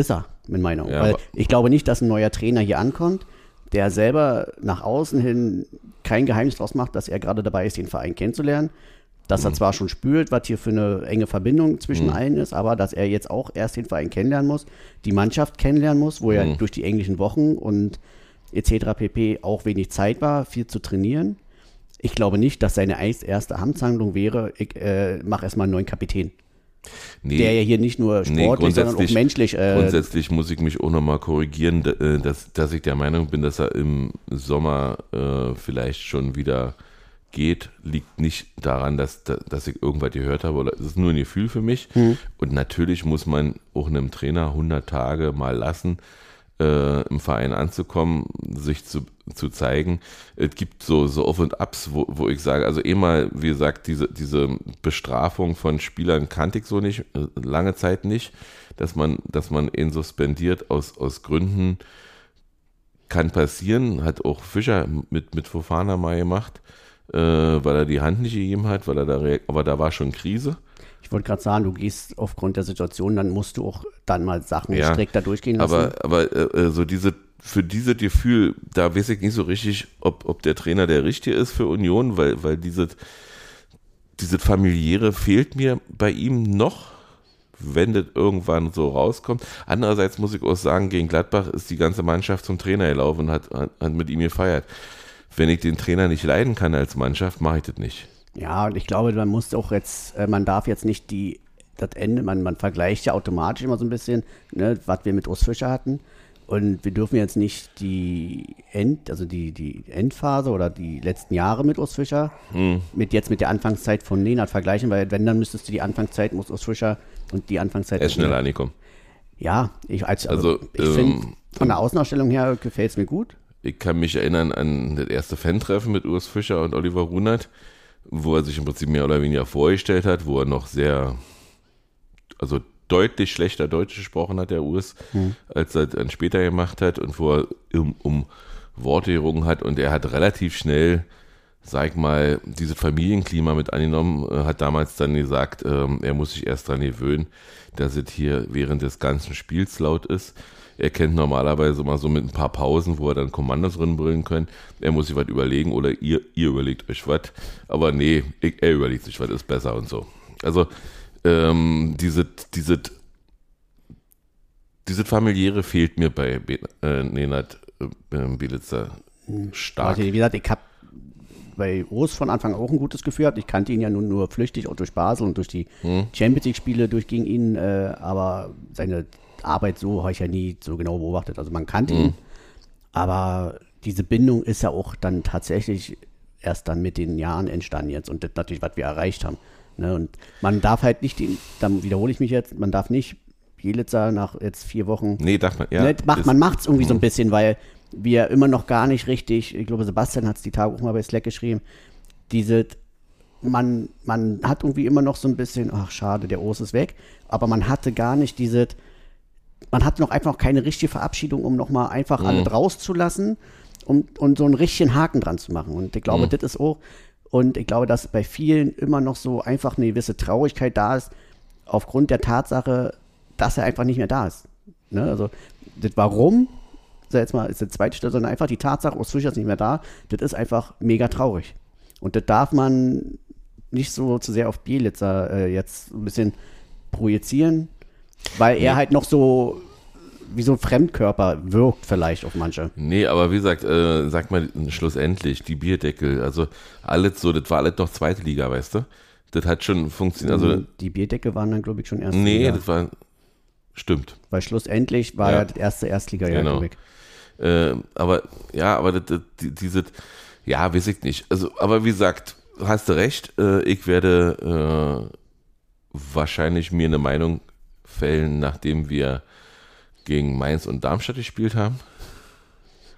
Ist er, mit meiner Ja, Weil ich glaube nicht, dass ein neuer Trainer hier ankommt, der selber nach außen hin kein Geheimnis draus macht, dass er gerade dabei ist, den Verein kennenzulernen. Dass Mhm. er zwar schon spürt, was hier für eine enge Verbindung zwischen allen ist, aber dass er jetzt auch erst den Verein kennenlernen muss, die Mannschaft kennenlernen muss, wo Mhm. ja durch die englischen Wochen und etc. pp. auch wenig Zeit war, viel zu trainieren. Ich glaube nicht, dass seine erste Amtshandlung wäre, ich äh, mache erstmal einen neuen Kapitän. Nee, Der ja hier nicht nur Nee, sportlich, sondern auch menschlich äh, Grundsätzlich muss ich mich auch nochmal korrigieren, äh, dass, dass ich der Meinung bin, dass er im Sommer äh, vielleicht schon wieder geht. Liegt nicht daran, dass, dass ich irgendwas gehört habe. Es ist nur ein Gefühl für mich. Und natürlich muss man auch einem Trainer 100 Tage mal lassen, äh, im Verein anzukommen, sich zu, zu zeigen. Es gibt so, so Auf und Abs, wo, wo ich sage, also eh mal, wie gesagt, diese, diese Bestrafung von Spielern kannte ich so nicht, äh, lange Zeit nicht, dass man, dass man ihn suspendiert aus, aus Gründen kann passieren, hat auch Fischer mit, mit Fofana mal gemacht, äh, weil er die Hand nicht gegeben hat, weil er da, aber da war schon Krise. Ich wollte gerade sagen, du gehst aufgrund der Situation, dann musst du auch dann mal Sachen Ja, strikter durchgehen lassen. Aber, aber äh, äh, so diese, für dieses Gefühl, da weiß ich nicht so richtig, ob, ob der Trainer der Richtige ist für Union, weil, weil diese, dieses familiäre fehlt mir bei ihm noch, wenn das irgendwann so rauskommt. Andererseits muss ich auch sagen, gegen Gladbach ist die ganze Mannschaft zum Trainer gelaufen und hat, hat, hat mit ihm gefeiert. Wenn ich den Trainer nicht leiden kann als Mannschaft, mache ich das nicht. Ja, und ich glaube, man muss auch jetzt, äh, man darf jetzt nicht die, das Ende, man, man vergleicht ja automatisch immer so ein bisschen, ne, was wir mit Urs Fischer hatten. Und wir dürfen jetzt nicht die End, also die, die Endphase oder die letzten Jahre mit Urs Fischer Hm. mit jetzt mit der Anfangszeit von Nenad vergleichen, weil wenn, dann müsstest du die Anfangszeit muss Urs Fischer und die Anfangszeit. Er ist schneller angekommen. Ja, ich, als, also, Also, ich ähm, finde, von der Außenausstellung her gefällt es mir gut. Ich kann mich erinnern an das erste Fan-Treffen mit Urs Fischer und Oliver Runert, wo er sich im Prinzip mehr oder weniger vorgestellt hat, wo er noch sehr, also deutlich schlechter Deutsch gesprochen hat, der Urs, als er dann später gemacht hat und wo er um, um Worte gerungen hat und er hat relativ schnell, sag ich mal, dieses Familienklima mit angenommen, äh, hat damals dann gesagt, ähm, er muss sich erst dran gewöhnen, dass es hier während des ganzen Spiels laut ist. Er kennt normalerweise mal so mit ein paar Pausen, wo er dann Kommandos drin können. Er muss sich was überlegen oder ihr, ihr überlegt euch was. Aber nee, ich, er überlegt sich was, ist besser und so. Also, ähm, diese, diese, diese familiäre fehlt mir bei Be äh, Nenad äh, Bielitzer stark. Also, wie gesagt, ich habe bei Urs von Anfang auch ein gutes Gefühl gehabt. Ich kannte ihn ja nun nur flüchtig, auch durch Basel und durch die Hm. Champions League-Spiele durch gegen ihn, äh, aber seine Arbeit so habe ich ja nie so genau beobachtet. Also man kannte Hm. ihn, aber diese Bindung ist ja auch dann tatsächlich erst dann mit den Jahren entstanden jetzt und das natürlich, was wir erreicht haben. Ne? Und man darf halt nicht, den, dann wiederhole ich mich jetzt, man darf nicht Bielitzer nach jetzt vier Wochen nee, darf man, ja. ne, macht, man macht es irgendwie so ein bisschen, weil wir immer noch gar nicht richtig, ich glaube, Sebastian hat es die Tage auch mal bei Slack geschrieben, diese, man, man hat irgendwie immer noch so ein bisschen, ach schade, der Urs ist weg, aber man hatte gar nicht diese, man hatte noch einfach noch keine richtige Verabschiedung, um nochmal einfach alle rauszulassen um, und so einen richtigen Haken dran zu machen. Und ich glaube, das ist auch, und ich glaube, dass bei vielen immer noch so einfach eine gewisse Traurigkeit da ist, aufgrund der Tatsache, dass er einfach nicht mehr da ist. Ne? Also, das Warum, sag jetzt mal, ist die zweite Stelle, sondern einfach die Tatsache, Urs Fischer ist nicht mehr da, das ist einfach mega traurig. Und das darf man nicht so zu sehr auf Bielitzer äh, jetzt ein bisschen projizieren, weil er halt noch so wie so ein Fremdkörper wirkt vielleicht auf manche. Nee, aber wie gesagt, äh, sag mal schlussendlich, die Bierdeckel, also alles so, das war alles noch zweite Liga, weißt du? Das hat schon funktioniert, also, die Bierdecke waren dann, glaube ich, schon erste nee, Liga. das war, stimmt. Weil schlussendlich war Ja. ja, das erste Erstliga-Jahr, Genau. glaube ich. Äh, aber, ja, aber das, das, die- diese, ja, weiß ich nicht. Also, aber wie gesagt, hast du recht, äh, ich werde äh, wahrscheinlich mir eine Meinung fällen, nachdem wir gegen Mainz und Darmstadt gespielt haben.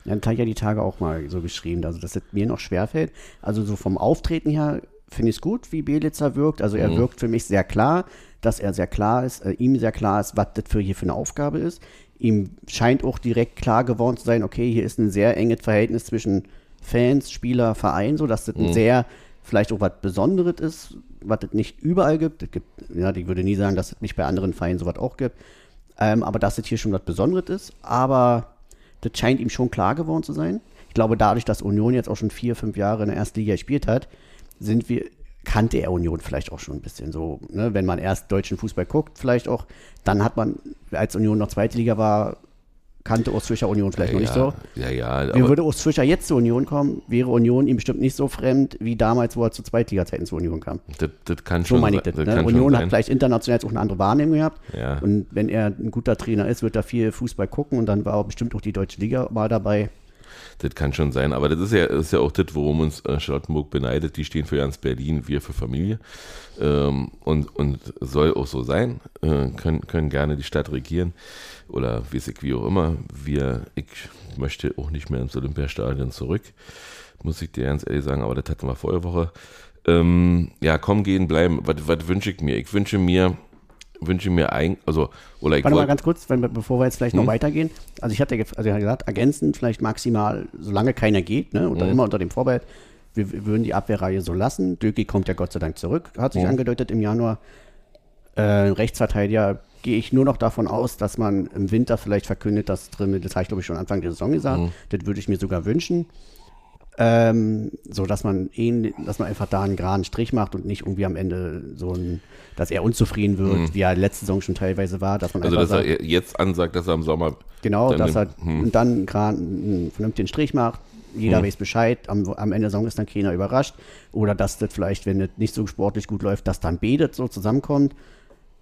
Ja, das habe ich ja die Tage auch mal so geschrieben, also dass es mir noch schwerfällt. Also so vom Auftreten her finde ich es gut, wie Belitzer wirkt. Also er wirkt für mich sehr klar, dass er sehr klar ist, äh, ihm sehr klar ist, was das für hier für eine Aufgabe ist. Ihm scheint auch direkt klar geworden zu sein, okay, hier ist ein sehr enges Verhältnis zwischen Fans, Spieler, Verein, so dass das ein sehr, vielleicht auch was Besonderes ist, was es nicht überall gibt. Es gibt, ja, ich würde nie sagen, dass es nicht bei anderen Vereinen sowas auch gibt. Ähm, aber dass es hier schon was Besonderes ist. Aber das scheint ihm schon klar geworden zu sein. Ich glaube, dadurch, dass Union jetzt auch schon vier, fünf Jahre in der ersten Liga gespielt hat, sind wir, kannte er Union vielleicht auch schon ein bisschen so, ne? wenn man erst deutschen Fußball guckt, vielleicht auch, dann hat man, als Union noch zweite Liga war, kannte Urs Fischer Union vielleicht noch ja, nicht so. Ja, ja, Wie würde Urs Fischer jetzt zur Union kommen, wäre Union ihm bestimmt nicht so fremd wie damals, wo er zu Zweitliga-Zeiten zur Union kam. das, das kann So schon meine ich das. das Ne? Union hat sein. vielleicht international jetzt auch eine andere Wahrnehmung gehabt. Ja. Und wenn er ein guter Trainer ist, wird er viel Fußball gucken und dann war bestimmt auch die deutsche Liga mal dabei. Das kann schon sein, aber das ist ja, ist ja auch das, worum uns äh, Charlottenburg beneidet. Die stehen für ganz Berlin, wir für Familie. Ähm, und, und soll auch so sein. Äh, können, können gerne die Stadt regieren oder wie es wie auch immer. Wir, ich möchte auch nicht mehr ins Olympiastadion zurück, muss ich dir ganz ehrlich sagen, aber das hatten wir vorige Woche. Ähm, ja, komm, gehen, bleiben. Was wünsche ich mir? Ich wünsche mir, wünsche mir ein, also, oder ich Warte mal ganz kurz, wenn, bevor wir jetzt vielleicht Hm? noch weitergehen. Also ich hatte also ich hatte gesagt, ergänzend vielleicht maximal, solange keiner geht, ne, Hm. und dann immer unter dem Vorbehalt, wir, wir würden die Abwehrreihe so lassen. Döki kommt ja Gott sei Dank zurück, hat sich Hm. angedeutet im Januar. Äh, Rechtsverteidiger gehe ich nur noch davon aus, dass man im Winter vielleicht verkündet, dass drin, das habe ich glaube ich schon Anfang der Saison gesagt, Hm. das würde ich mir sogar wünschen. Ähm, so dass man ihn, dass man einfach da einen geraden Strich macht und nicht irgendwie am Ende so ein, dass er unzufrieden wird, Mhm. wie er letzte Saison schon teilweise war, dass man Also, dass sagt, er jetzt ansagt, dass er im Sommer. genau, dass er hm. und dann gerade einen vernünftigen Strich macht. Jeder Hm. weiß Bescheid, am, am Ende der Saison ist dann keiner überrascht. Oder dass das vielleicht, wenn es nicht so sportlich gut läuft, dass dann betet so zusammenkommt.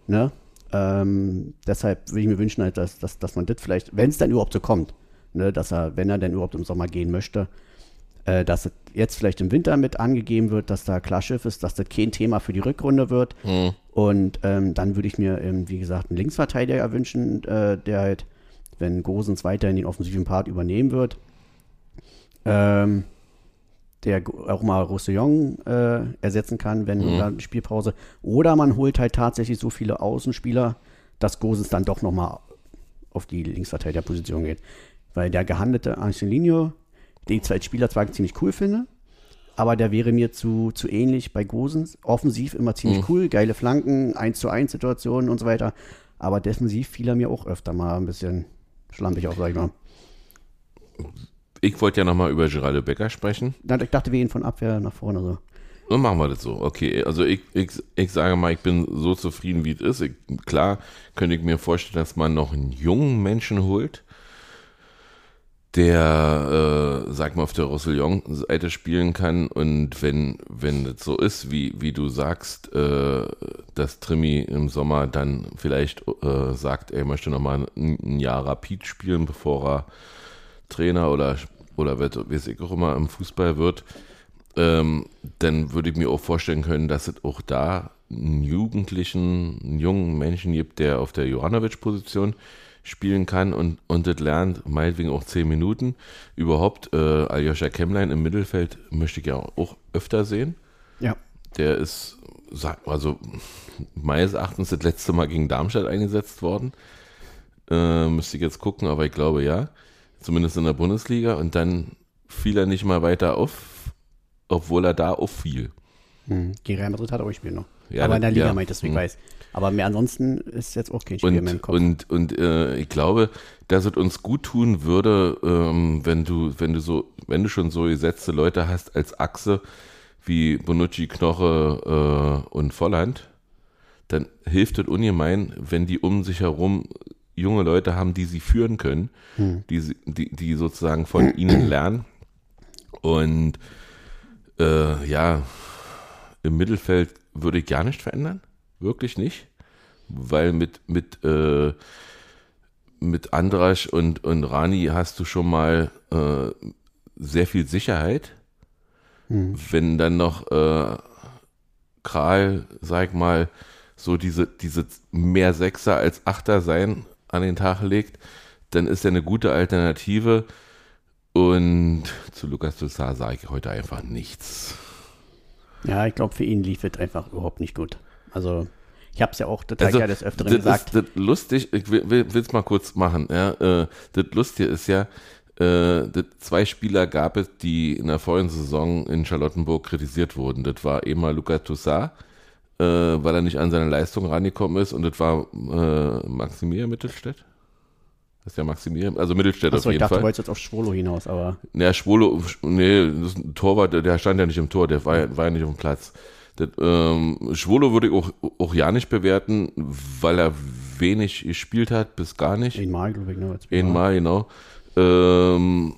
Ne? Ähm, deshalb würde ich mir wünschen, halt, dass, dass, dass man das vielleicht, wenn es dann überhaupt so kommt, ne, dass er, wenn er denn überhaupt im Sommer gehen möchte, äh, dass jetzt vielleicht im Winter mit angegeben wird, dass da klar Schiff ist, dass das kein Thema für die Rückrunde wird. Und ähm, dann würde ich mir, ähm, wie gesagt, einen Linksverteidiger wünschen, äh, der halt, wenn Gosens weiterhin den offensiven Part übernehmen wird, ähm, der auch mal Roussillon äh, ersetzen kann, wenn Mhm. dann Spielpause. Oder man holt halt tatsächlich so viele Außenspieler, dass Gosens dann doch nochmal auf die Linksverteidigerposition geht. Weil der gehandelte Angelino, den ich als Spieler zwar ziemlich cool finde, aber der wäre mir zu, zu ähnlich bei Gosens. Offensiv immer ziemlich Mhm. cool, geile Flanken, 1 zu 1 Situationen und so weiter. Aber defensiv fiel er mir auch öfter mal ein bisschen schlampig auf, sag ich mal. Ich wollte ja nochmal über Geraldo Becker sprechen. Ich dachte, wir gehen von Abwehr nach vorne so. Dann machen wir das so. Okay, also ich, ich, ich sage mal, ich bin so zufrieden, wie es ist. Ich, klar könnte ich mir vorstellen, dass man noch einen jungen Menschen holt, der, äh, sag mal, auf der Roussillon-Seite spielen kann. Und wenn, wenn das so ist, wie, wie du sagst, äh, dass Trimi im Sommer dann vielleicht äh, sagt, er möchte nochmal ein, ein Jahr Rapid spielen, bevor er Trainer oder, oder wird, wie es auch immer im Fußball wird, ähm, dann würde ich mir auch vorstellen können, dass es auch da einen Jugendlichen, einen jungen Menschen gibt, der auf der Joranovic-Position spielen kann und, und das lernt, meinetwegen auch zehn Minuten. Überhaupt, äh, Aljoscha Kemmlein im Mittelfeld möchte ich ja auch öfter sehen. Ja. Der ist, also meines Erachtens das letzte Mal gegen Darmstadt eingesetzt worden. Äh, müsste ich jetzt gucken, aber ich glaube ja. Zumindest in der Bundesliga. Und dann fiel er nicht mal weiter auf, obwohl er da auffiel. Hm. Gegen Real Madrid hat er auch gespielt noch. Ja, aber in der Liga ja. meint es, wie ich Hm. weiß. Aber mehr ansonsten ist jetzt auch kein Spiel mehr im Und, Kopf. und, und äh, ich glaube, dass es uns gut tun würde, ähm, wenn du, wenn du so, wenn du schon so gesetzte Leute hast als Achse wie Bonucci, Knoche äh, und Volland, dann hilft es ungemein, wenn die um sich herum junge Leute haben, die sie führen können, die, sie- die, die sozusagen von ihnen lernen. Und äh, ja, im Mittelfeld würde ich gar nicht verändern. Wirklich nicht. Weil mit, mit, äh, mit Andrasch und, und Rani hast du schon mal äh, sehr viel Sicherheit. Wenn dann noch äh, Kral, sag mal, so diese, diese mehr Sechser als Achter sein an den Tag legt, dann ist er eine gute Alternative. Und zu Lukas Toussaint sage ich heute einfach nichts. ja, ich glaube, für ihn lief es einfach überhaupt nicht gut. Also, ich habe es ja auch total Also, ja des Öfteren das gesagt. Ist, das lustig, ich will es mal kurz machen. Ja, äh, das Lustige ist ja, äh, zwei Spieler gab es, die in der vorigen Saison in Charlottenburg kritisiert wurden. Das war einmal Lukas Toussaint, äh, weil er nicht an seine Leistung rangekommen ist, und das war äh, Maximilian Mittelstädt. Das ist ja Maximilian, also Mittelstädt Achso, auf ich jeden dachte, du Fall. wolltest jetzt auf Schwolo hinaus, aber Ja, Schwolo, nee, das ist ein Torwart, der- stand ja nicht im Tor, der war, war ja nicht auf dem Platz. Das, ähm, Schwolo würde ich auch, auch ja nicht bewerten, weil er wenig gespielt hat, bis gar nicht. einmal, glaube ich. Jetzt Einmal, genau. Ähm,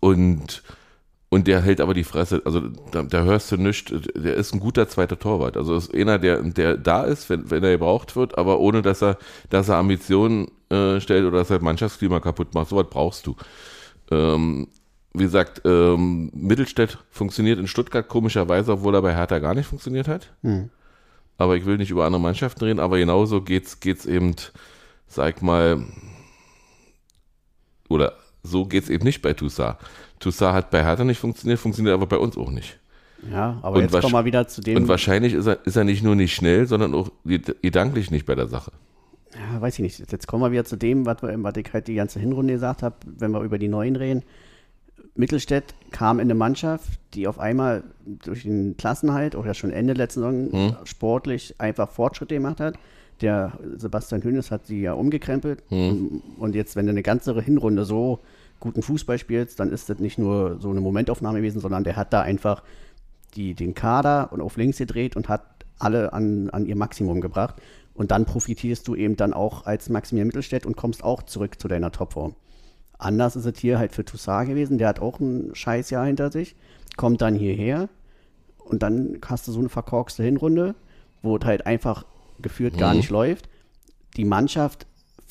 und, und der hält aber die Fresse. Also da, da hörst du nichts. Der ist ein guter zweiter Torwart. Also ist einer, der, der da ist, wenn, wenn er gebraucht wird, aber ohne dass er, dass er Ambitionen äh, stellt oder dass er Mannschaftsklima kaputt macht. Sowas brauchst du. Ähm, wie gesagt, ähm, Mittelstädt funktioniert in Stuttgart komischerweise, obwohl er bei Hertha gar nicht funktioniert hat. Hm. Aber ich will nicht über andere Mannschaften reden, aber genauso geht's, geht's eben, sag mal, oder so geht's eben nicht bei Toussaint. Toussaint hat bei Hertha nicht funktioniert, funktioniert aber bei uns auch nicht. Ja, aber Und jetzt kommen wir wieder zu dem. Und wahrscheinlich ist er, ist er nicht nur nicht schnell, sondern auch ged- gedanklich nicht bei der Sache. ja, weiß ich nicht. Jetzt kommen wir wieder zu dem, was, wir, was ich halt die ganze Hinrunde gesagt habe, wenn wir über die Neuen reden. Mittelstädt kam in eine Mannschaft, die auf einmal durch den Klassenhalt, auch ja schon Ende letzten Saison, Hm. sportlich einfach Fortschritte gemacht hat. Der Sebastian Hönes hat sie ja umgekrempelt. Und jetzt, wenn du eine ganze Hinrunde so guten Fußball spielst, dann ist das nicht nur so eine Momentaufnahme gewesen, sondern der hat da einfach die, den Kader und auf links gedreht und hat alle an, an ihr Maximum gebracht. Und dann profitierst du eben dann auch als Maximilian Mittelstädt und kommst auch zurück zu deiner Topform. Anders ist es hier halt für Toussaint gewesen, der hat auch ein Scheißjahr hinter sich, kommt dann hierher und dann hast du so eine verkorkste Hinrunde, wo es halt einfach geführt mhm. gar nicht läuft. Die Mannschaft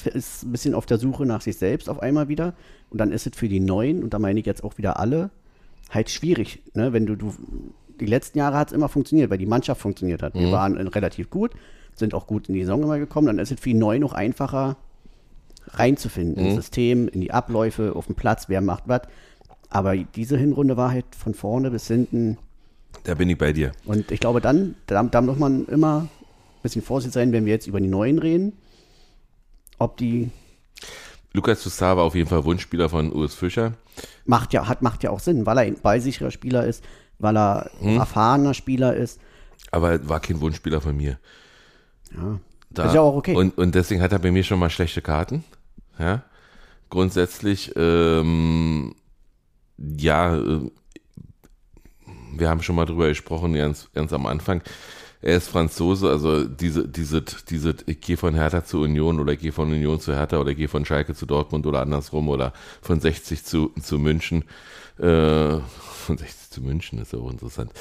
ist ein bisschen auf der Suche nach sich selbst auf einmal wieder und dann ist es für die Neuen, und da meine ich jetzt auch wieder alle, halt schwierig, ne? wenn du, du die letzten Jahre hat es immer funktioniert, weil die Mannschaft funktioniert hat. Wir mhm. waren relativ gut, sind auch gut in die Saison immer gekommen. Dann ist es für die Neuen noch einfacher reinzufinden mhm. ins System, in die Abläufe, auf dem Platz, wer macht was. Aber diese Hinrunde war halt von vorne bis hinten. Da bin ich bei dir. Und ich glaube, dann, da, da muss man immer ein bisschen vorsichtig sein, wenn wir jetzt über die Neuen reden, ob die Lukas Toussaint war auf jeden Fall Wunschspieler von Urs Fischer. Macht ja, hat, macht ja auch Sinn, weil er ein ballsicherer Spieler ist, weil er hm. erfahrener Spieler ist. Aber war kein Wunschspieler von mir. Ja. Da, ist ja auch okay. Und, und deswegen hat er bei mir schon mal schlechte Karten. Ja. Grundsätzlich, ähm, ja, äh, wir haben schon mal drüber gesprochen, ganz, ganz am Anfang. Er ist Franzose, also diese, diese, diese, ich gehe von Hertha zu Union oder gehe von Union zu Hertha oder gehe von Schalke zu Dortmund oder andersrum oder von 60 zu, zu München. Äh, von 60 zu München ist ja auch interessant.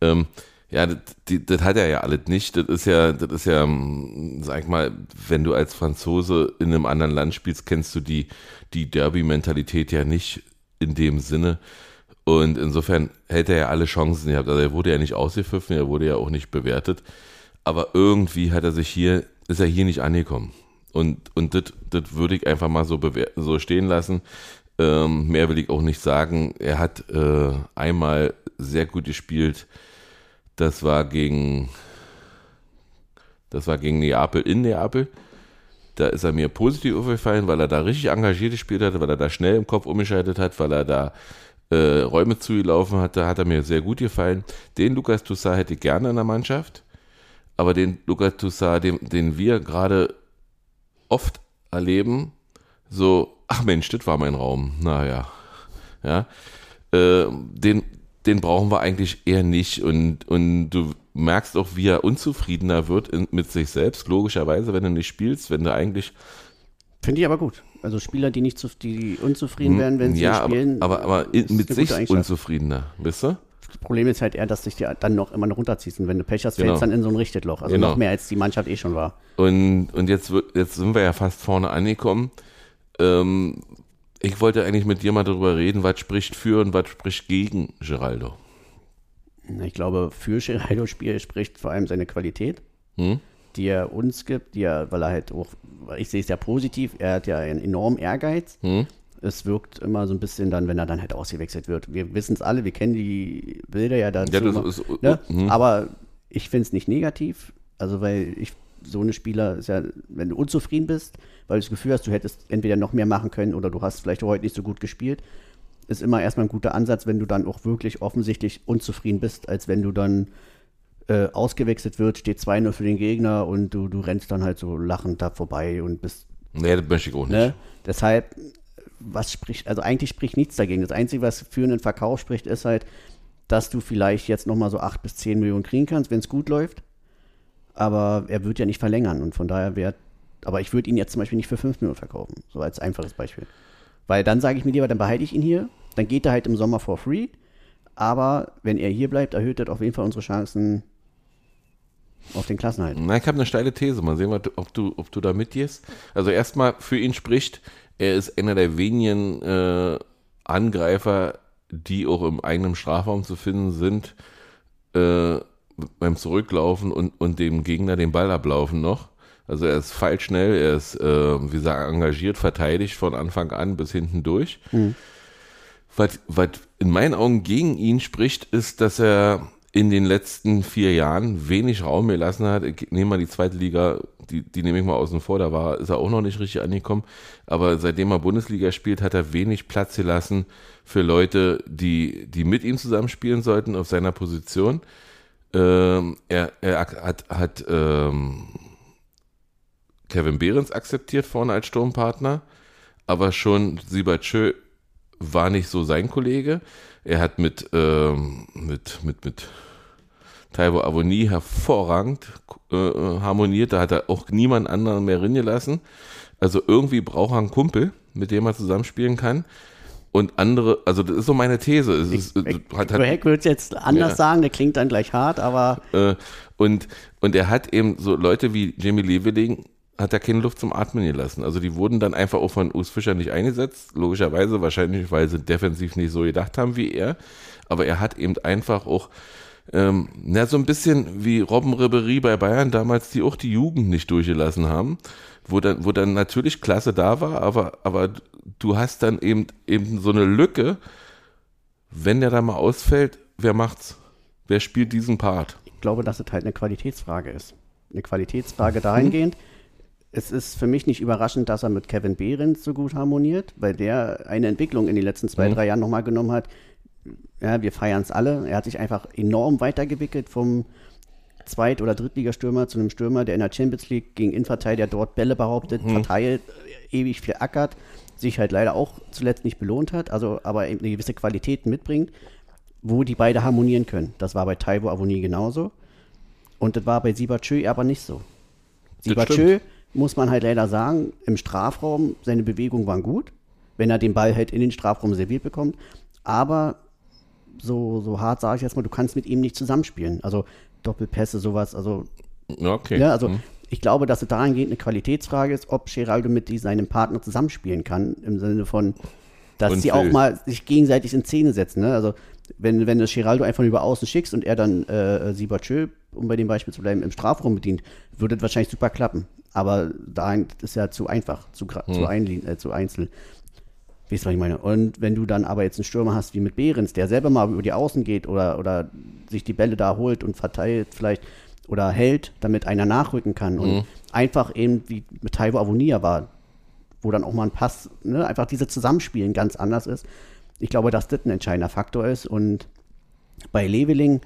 Ähm, ja, das, das hat er ja alles nicht. Das ist ja, das ist ja, hm, sag mal, wenn du als Franzose in einem anderen Land spielst, kennst du die, die Derby-Mentalität ja nicht in dem Sinne. Und insofern hätte er ja alle Chancen gehabt. Also er wurde ja nicht ausgepfiffen, er wurde ja auch nicht bewertet. Aber irgendwie hat er sich hier, ist er hier nicht angekommen. Und, und das, das würde ich einfach mal so, so stehen lassen. Ähm, mehr will ich auch nicht sagen. Er hat äh, einmal sehr gut gespielt das war gegen, das war gegen Neapel in Neapel. Da ist er mir positiv aufgefallen, weil er da richtig engagiert gespielt hat, weil er da schnell im Kopf umgeschaltet hat, weil er da äh, Räume zugelaufen hat. Da hat er mir sehr gut gefallen. Den Lukas Toussaint hätte ich gerne in der Mannschaft. Aber den Lukas Toussaint, den, den wir gerade oft erleben, so, ach Mensch, das war mein Raum. Naja, ja, äh, den, den brauchen wir eigentlich eher nicht. Und, und du merkst auch, wie er unzufriedener wird in, mit sich selbst, logischerweise, wenn du nicht spielst, wenn du eigentlich. Finde ich aber gut. Also Spieler, die nicht zu, die unzufrieden hm, werden, wenn sie ja, spielen. Aber, aber, aber mit sich unzufriedener, wisst ihr? Das Problem ist halt eher, dass dich dir dann noch immer noch runterziehst. Und wenn du Pech hast, genau. fällst dann in so ein Richtloch. Also genau. noch mehr, als die Mannschaft eh schon war. Und, und jetzt, jetzt sind wir ja fast vorne angekommen. Ähm, ich wollte eigentlich mit dir mal darüber reden, was spricht für und was spricht gegen Geraldo. Ich glaube, für Geraldo Spiel spricht vor allem seine Qualität, hm? die er uns gibt, die er, weil er halt auch, ich sehe es ja positiv, er hat ja einen enormen Ehrgeiz. Hm? Es wirkt immer so ein bisschen dann, wenn er dann halt ausgewechselt wird. Wir wissen es alle, wir kennen die Bilder ja dazu. Ja, das ist, ne? hm. Aber ich finde es nicht negativ, also weil ich so eine Spieler ist ja, wenn du unzufrieden bist, weil du das Gefühl hast, du hättest entweder noch mehr machen können oder du hast vielleicht heute nicht so gut gespielt, ist immer erstmal ein guter Ansatz, wenn du dann auch wirklich offensichtlich unzufrieden bist, als wenn du dann äh, ausgewechselt wird, steht 2-0 für den Gegner und du, du rennst dann halt so lachend da vorbei und bist. Nee, das möchte ich auch nicht. Ne? Deshalb, was spricht, also eigentlich spricht nichts dagegen. Das Einzige, was für einen Verkauf spricht, ist halt, dass du vielleicht jetzt nochmal so 8 bis 10 Millionen kriegen kannst, wenn es gut läuft aber er wird ja nicht verlängern und von daher wäre, aber ich würde ihn jetzt zum Beispiel nicht für 5 Millionen verkaufen, so als einfaches Beispiel. Weil dann sage ich mir lieber, dann behalte ich ihn hier, dann geht er halt im Sommer for free, aber wenn er hier bleibt, erhöht das auf jeden Fall unsere Chancen auf den Klassenhalt. Na, ich habe eine steile These. Mal sehen, ob du, ob du da mitgehst. Also erstmal für ihn spricht, er ist einer der wenigen äh, Angreifer, die auch im eigenen Strafraum zu finden sind, äh, beim Zurücklaufen und, und dem Gegner den Ball ablaufen noch. Also er ist feilschnell, er ist, äh, wie gesagt, engagiert, verteidigt von Anfang an bis hinten durch. Mhm. Was, was in meinen Augen gegen ihn spricht, ist, dass er in den letzten vier Jahren wenig Raum gelassen hat. Ich nehme mal die zweite Liga, die, die nehme ich mal außen vor, da war, ist er auch noch nicht richtig angekommen. Aber seitdem er Bundesliga spielt, hat er wenig Platz gelassen für Leute, die, die mit ihm zusammenspielen sollten auf seiner Position. Ähm, er, er hat, hat ähm, Kevin Behrens akzeptiert vorne als Sturmpartner, aber schon Sibachö war nicht so sein Kollege. Er hat mit, ähm, mit, mit, mit Taiwo Avoni hervorragend äh, harmoniert. Da hat er auch niemand anderen mehr gelassen. Also irgendwie braucht er einen Kumpel, mit dem er zusammenspielen kann. Und andere, also das ist so meine These. Es ist, Ich, hat, Heck würde es jetzt anders Ja. sagen, der klingt dann gleich hart, aber äh, und, und er hat eben so Leute wie Jamie Leveling, hat er keine Luft zum Atmen gelassen. Also die wurden dann einfach auch von Urs Fischer nicht eingesetzt. Logischerweise, wahrscheinlich, weil sie defensiv nicht so gedacht haben wie er. Aber er hat eben einfach auch, ähm, na, so ein bisschen wie Robben Ribery bei Bayern damals, die auch die Jugend nicht durchgelassen haben. Wo dann, wo dann natürlich Klasse da war, aber, aber du hast dann eben, eben so eine Lücke, wenn der da mal ausfällt, wer macht's? Wer spielt diesen Part? ich glaube, dass es halt eine Qualitätsfrage ist. Eine Qualitätsfrage dahingehend. Es ist für mich nicht überraschend, dass er mit Kevin Behrens so gut harmoniert, weil der eine Entwicklung in den letzten zwei, Mhm. drei Jahren nochmal genommen hat. Ja, wir feiern es alle. Er hat sich einfach enorm weitergewickelt vom Zweit- oder Drittligastürmer zu einem Stürmer, der in der Champions League gegen Innenverteidiger dort Bälle behauptet, verteilt, äh, ewig viel ackert, sich halt leider auch zuletzt nicht belohnt hat, also aber eben eine gewisse Qualität mitbringt, wo die beide harmonieren können. Das war bei Taiwo Avoni genauso. Und das war bei Sibachö aber nicht so. Sibachö. Muss man halt leider sagen, im Strafraum, seine Bewegungen waren gut, wenn er den Ball halt in den Strafraum serviert bekommt. Aber so, so hart sage ich jetzt mal, du kannst mit ihm nicht zusammenspielen. Also Doppelpässe, sowas. Also, Ja, Okay. ja, also Hm. ich glaube, dass es dahingehend eine Qualitätsfrage ist, ob Geraldo mit die- seinem Partner zusammenspielen kann, im Sinne von, dass Und sie auch Phil. mal sich gegenseitig in Szene setzen. Ne? Also wenn, wenn du Geraldo einfach über außen schickst und er dann äh, Sibachö, um bei dem Beispiel zu bleiben, im Strafraum bedient, würde es wahrscheinlich super klappen. Aber dahin ist ja zu einfach, zu, Hm. zu, einli- äh, zu einzeln. Weißt du, was ich meine? Und wenn du dann aber jetzt einen Stürmer hast wie mit Behrens, der selber mal über die Außen geht oder, oder sich die Bälle da holt und verteilt vielleicht oder hält, damit einer nachrücken kann und einfach eben wie mit Taiwo Avonia war, wo dann auch mal ein Pass, ne, einfach diese Zusammenspielen ganz anders ist. Ich glaube, dass das ein entscheidender Faktor ist und bei Leveling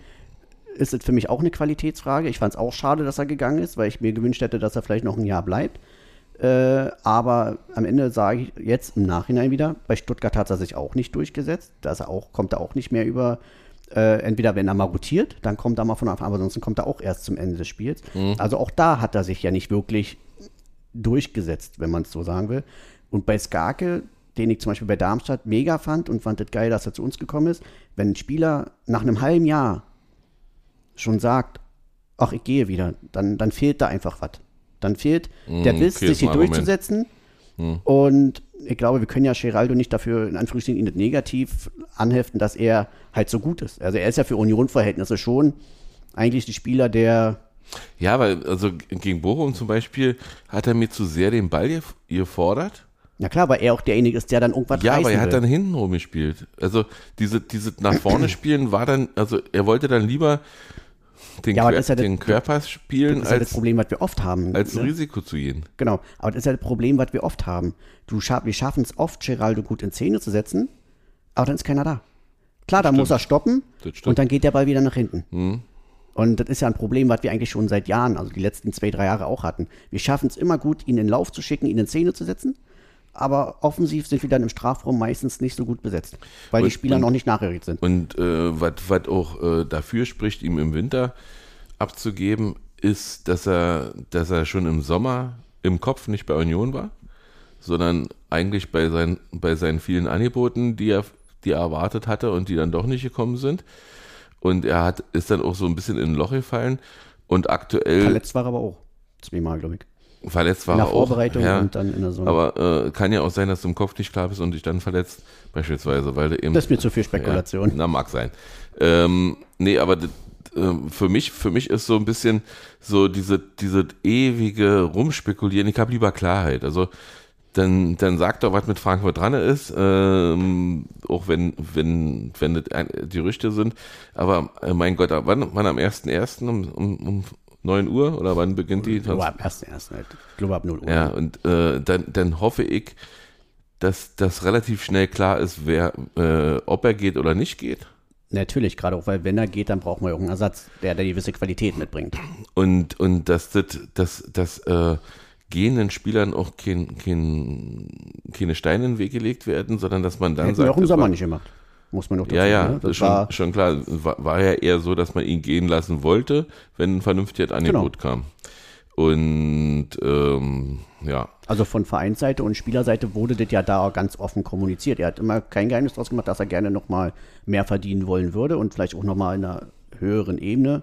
ist es für mich auch eine Qualitätsfrage. Ich fand es auch schade, dass er gegangen ist, weil ich mir gewünscht hätte, dass er vielleicht noch ein Jahr bleibt. Äh, aber am Ende sage ich jetzt im Nachhinein wieder, bei Stuttgart hat er sich auch nicht durchgesetzt. Da ist er auch, kommt er auch nicht mehr über, äh, entweder wenn er mal rotiert, dann kommt er mal von Anfang an, aber ansonsten kommt er auch erst zum Ende des Spiels. Also auch da hat er sich ja nicht wirklich durchgesetzt, wenn man es so sagen will. Und bei Skarke, den ich zum Beispiel bei Darmstadt mega fand und fand es geil, dass er zu uns gekommen ist, wenn ein Spieler nach einem halben Jahr schon sagt, ach, ich gehe wieder, dann, dann fehlt da einfach was. Dann fehlt der Mm, Biss, okay, sich hier ein durchzusetzen. Und ich glaube, wir können ja Geraldo nicht dafür, in Anführungsstrichen, nicht negativ anheften, dass er halt so gut ist. Also er ist ja für Union-Verhältnisse schon eigentlich die Spieler, der Ja, weil, also gegen Bochum zum Beispiel hat er mir zu sehr den Ball gef- gefordert. Na klar, weil er auch derjenige ist, der dann irgendwas Ja, aber er hat will. dann hinten rumgespielt. Also diese, diese nach vorne spielen war dann, also er wollte dann lieber den, Ja, aber das ist ja das- den Querpass spielen, das ist ja das als, Problem, was wir oft haben. als ne? Risiko zu gehen. Genau, aber das ist ja das Problem, was wir oft haben. Du schaff, wir schaffen es oft, Geraldo gut in Szene zu setzen, aber dann ist keiner da. Klar, dann muss er stoppen Das und dann geht der Ball wieder nach hinten. Und das ist ja ein Problem, was wir eigentlich schon seit Jahren, also die letzten zwei, drei Jahre auch hatten. Wir schaffen es immer gut, ihn in den Lauf zu schicken, ihn in Szene zu setzen, aber offensiv sind wir dann im Strafraum meistens nicht so gut besetzt, weil die Und- Spieler und- noch nicht nachgerückt sind. Und äh, was auch äh, dafür spricht, ihm im Winter abzugeben, ist, dass er, dass er schon im Sommer im Kopf nicht bei Union war, sondern eigentlich bei, seinen bei seinen vielen Angeboten, die er, die er erwartet hatte und die dann doch nicht gekommen sind. Und er hat, ist dann auch so ein bisschen in ein Loch gefallen und aktuell Verletzt war er aber auch. Zweimal, glaube ich. Verletzt war In der er auch. Vorbereitung ja. und dann in der Saison. Aber äh, kann ja auch sein, dass du im Kopf nicht klar bist und dich dann verletzt, beispielsweise, weil du eben. Das ist mir zu viel Spekulation. Ja, na, mag sein. Ähm, nee, aber ähm, für mich, für mich ist so ein bisschen so diese, diese ewige Rumspekulieren. Ich habe lieber Klarheit. Also dann, dann sagt doch, was mit Frankfurt dran ist, ähm, auch wenn, wenn, wenn das die Gerüchte sind. Aber äh, mein Gott, wann, wann am 1.1. um, um, um 9 Uhr oder wann beginnt die? Ich glaube, ab 1.1. halt. Ich glaube, ab 0 Uhr. Ja, und äh, dann, dann hoffe ich, dass das relativ schnell klar ist, wer, äh, ob er geht oder nicht geht. Natürlich, gerade auch, weil wenn er geht, dann brauchen wir irgendeinen Ersatz, der, der gewisse Qualität mitbringt. Und, und dass das, dass, dass äh, gehenden Spielern auch kein, kein, keine Steine in den Weg gelegt werden, sondern dass man dann Hätten sagt. wir auch im Sommer war- nicht gemacht. Muss man doch dazu Ja, ja, ne? das schon, war, schon klar. War, war ja eher so, dass man ihn gehen lassen wollte, wenn ein vernünftiges Genau. Angebot kam. Und ähm, ja, Also von Vereinsseite und Spielerseite wurde das ja da ganz offen kommuniziert. Er hat immer kein Geheimnis draus gemacht, dass er gerne nochmal mehr verdienen wollen würde und vielleicht auch nochmal in einer höheren Ebene,